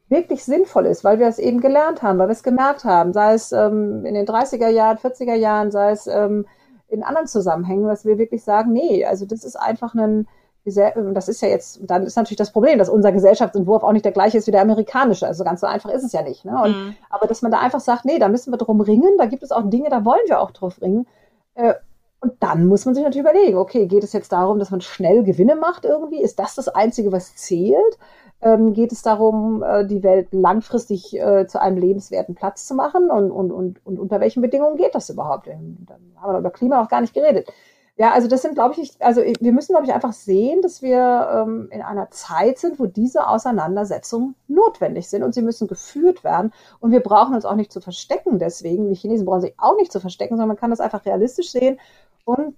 wirklich sinnvoll ist, weil wir es eben gelernt haben, weil wir es gemerkt haben, sei es ähm, in den 30er Jahren, 40er Jahren, sei es ähm, in anderen Zusammenhängen, dass wir wirklich sagen, nee, also das ist einfach ein, das ist ja jetzt, dann ist natürlich das Problem, dass unser Gesellschaftsentwurf auch nicht der gleiche ist wie der amerikanische. Also ganz so einfach ist es ja nicht. Ne? Und, mhm. Aber dass man da einfach sagt, nee, da müssen wir drum ringen, da gibt es auch Dinge, da wollen wir auch drauf ringen. Äh, und dann muss man sich natürlich überlegen, okay, geht es jetzt darum, dass man schnell Gewinne macht irgendwie? Ist das das Einzige, was zählt? Ähm, geht es darum, äh, die Welt langfristig äh, zu einem lebenswerten Platz zu machen? Und, und, und, und unter welchen Bedingungen geht das überhaupt? Dann haben wir über Klima auch gar nicht geredet. Ja, also das sind, glaube ich, also wir müssen, glaube ich, einfach sehen, dass wir ähm, in einer Zeit sind, wo diese Auseinandersetzungen notwendig sind und sie müssen geführt werden. Und wir brauchen uns auch nicht zu verstecken deswegen. Die Chinesen brauchen sich auch nicht zu verstecken, sondern man kann das einfach realistisch sehen und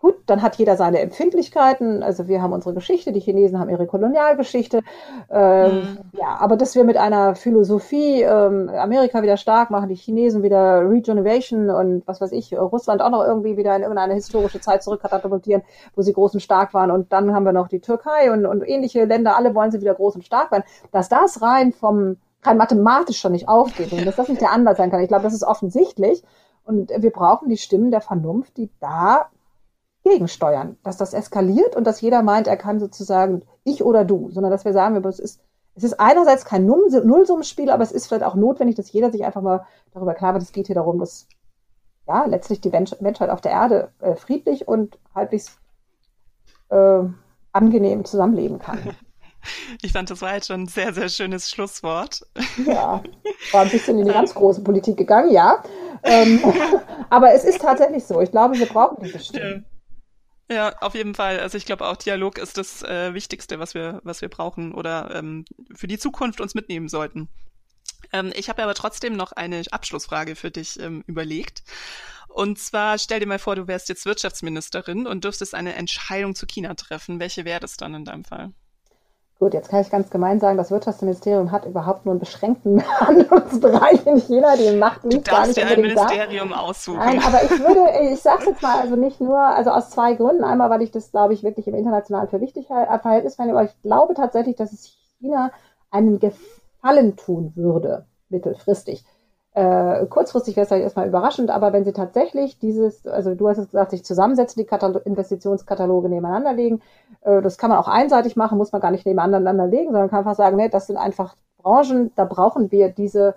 Gut, dann hat jeder seine Empfindlichkeiten. Also wir haben unsere Geschichte, die Chinesen haben ihre Kolonialgeschichte. Ähm, mhm. Ja, aber dass wir mit einer Philosophie ähm, Amerika wieder stark machen, die Chinesen wieder Regeneration und was weiß ich, Russland auch noch irgendwie wieder in irgendeine historische Zeit zurückkatapultieren, wo sie groß und stark waren. Und dann haben wir noch die Türkei und, und ähnliche Länder, alle wollen sie wieder groß und stark werden. Dass das rein vom rein mathematisch schon nicht aufgeht und dass das nicht der Anlass sein kann. Ich glaube, das ist offensichtlich. Und wir brauchen die Stimmen der Vernunft, die da gegensteuern, dass das eskaliert und dass jeder meint, er kann sozusagen ich oder du, sondern dass wir sagen, es ist, es ist einerseits kein Nullsummenspiel, aber es ist vielleicht auch notwendig, dass jeder sich einfach mal darüber klar wird, es geht hier darum, dass ja, letztlich die Menschheit auf der Erde äh, friedlich und halbwegs äh, angenehm zusammenleben kann. Ich fand, das war jetzt schon ein sehr, sehr schönes Schlusswort. Ja, war ein bisschen in die ganz große Politik gegangen, ja. Ähm, aber es ist tatsächlich so. Ich glaube, wir brauchen diese Stimme. Ja, auf jeden Fall. Also ich glaube auch Dialog ist das äh, Wichtigste, was wir, was wir brauchen oder ähm, für die Zukunft uns mitnehmen sollten. Ähm, ich habe aber trotzdem noch eine Abschlussfrage für dich ähm, überlegt. Und zwar stell dir mal vor, du wärst jetzt Wirtschaftsministerin und dürftest eine Entscheidung zu China treffen. Welche wäre das dann in deinem Fall? Gut, jetzt kann ich ganz gemein sagen, das Wirtschaftsministerium hat überhaupt nur einen beschränkten Handlungsbereich in China. Die Macht liegt gar nicht dir ein Ministerium da. aussuchen. Nein, aber ich würde, ich sage jetzt mal, also nicht nur, also aus zwei Gründen. Einmal, weil ich das, glaube ich, wirklich im internationalen für wichtig Verhältnis finde, aber ich glaube tatsächlich, dass es China einen Gefallen tun würde, mittelfristig. Äh, kurzfristig wäre es vielleicht erstmal überraschend, aber wenn sie tatsächlich dieses, also du hast es gesagt, sich zusammensetzen, die Katal Investitionskataloge nebeneinander legen, äh, das kann man auch einseitig machen, muss man gar nicht nebeneinander legen, sondern kann einfach sagen, nee, das sind einfach Branchen, da brauchen wir diese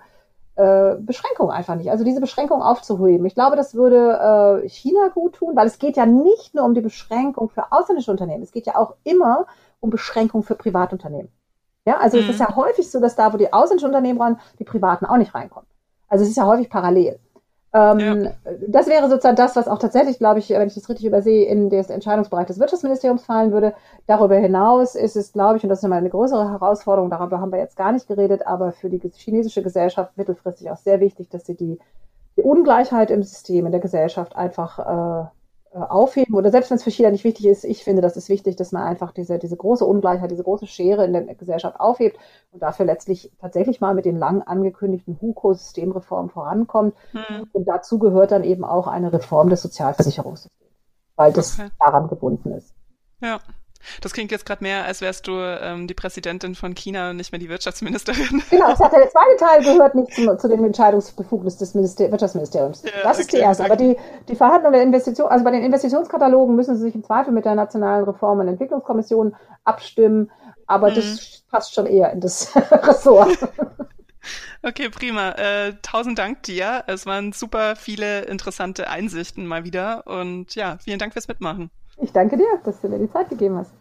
äh, Beschränkung einfach nicht. Also diese Beschränkung aufzuheben. Ich glaube, das würde äh, China gut tun, weil es geht ja nicht nur um die Beschränkung für ausländische Unternehmen, es geht ja auch immer um Beschränkung für Privatunternehmen. Ja, also mhm. es ist ja häufig so, dass da, wo die ausländischen Unternehmen ran, die Privaten auch nicht reinkommen. Also es ist ja häufig parallel. Ähm, ja. Das wäre sozusagen das, was auch tatsächlich, glaube ich, wenn ich das richtig übersehe, in das Entscheidungsbereich des Wirtschaftsministeriums fallen würde. Darüber hinaus ist es, glaube ich, und das ist nochmal eine größere Herausforderung, darüber haben wir jetzt gar nicht geredet, aber für die chinesische Gesellschaft mittelfristig auch sehr wichtig, dass sie die, die Ungleichheit im System, in der Gesellschaft einfach äh, aufheben oder selbst wenn es für China nicht wichtig ist, ich finde, das ist wichtig, dass man einfach diese, diese große Ungleichheit, diese große Schere in der Gesellschaft aufhebt und dafür letztlich tatsächlich mal mit den lang angekündigten HUKO-Systemreformen vorankommt. Mhm. Und dazu gehört dann eben auch eine Reform des Sozialversicherungssystems, weil das okay. daran gebunden ist. Ja. Das klingt jetzt gerade mehr, als wärst du ähm, die Präsidentin von China und nicht mehr die Wirtschaftsministerin. Genau, das hat der zweite Teil gehört nicht zum, zu den Entscheidungsbefugnis des Minister Wirtschaftsministeriums. Ja, das ist okay, die erste. Okay. Aber die, die Verhandlung der Investition, also bei den Investitionskatalogen müssen sie sich im Zweifel mit der Nationalen Reform- und Entwicklungskommission abstimmen. Aber mhm. das passt schon eher in das Ressort. Okay, prima. Äh, tausend Dank dir. Es waren super viele interessante Einsichten mal wieder. Und ja, vielen Dank fürs Mitmachen. Ich danke dir, dass du mir die Zeit gegeben hast.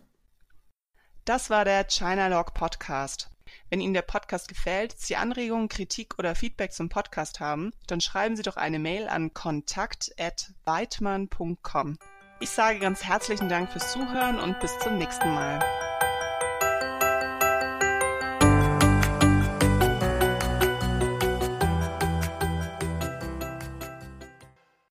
Das war der China Log Podcast. Wenn Ihnen der Podcast gefällt, Sie Anregungen, Kritik oder Feedback zum Podcast haben, dann schreiben Sie doch eine Mail an kontakt@weidmann.com. Ich sage ganz herzlichen Dank fürs Zuhören und bis zum nächsten Mal.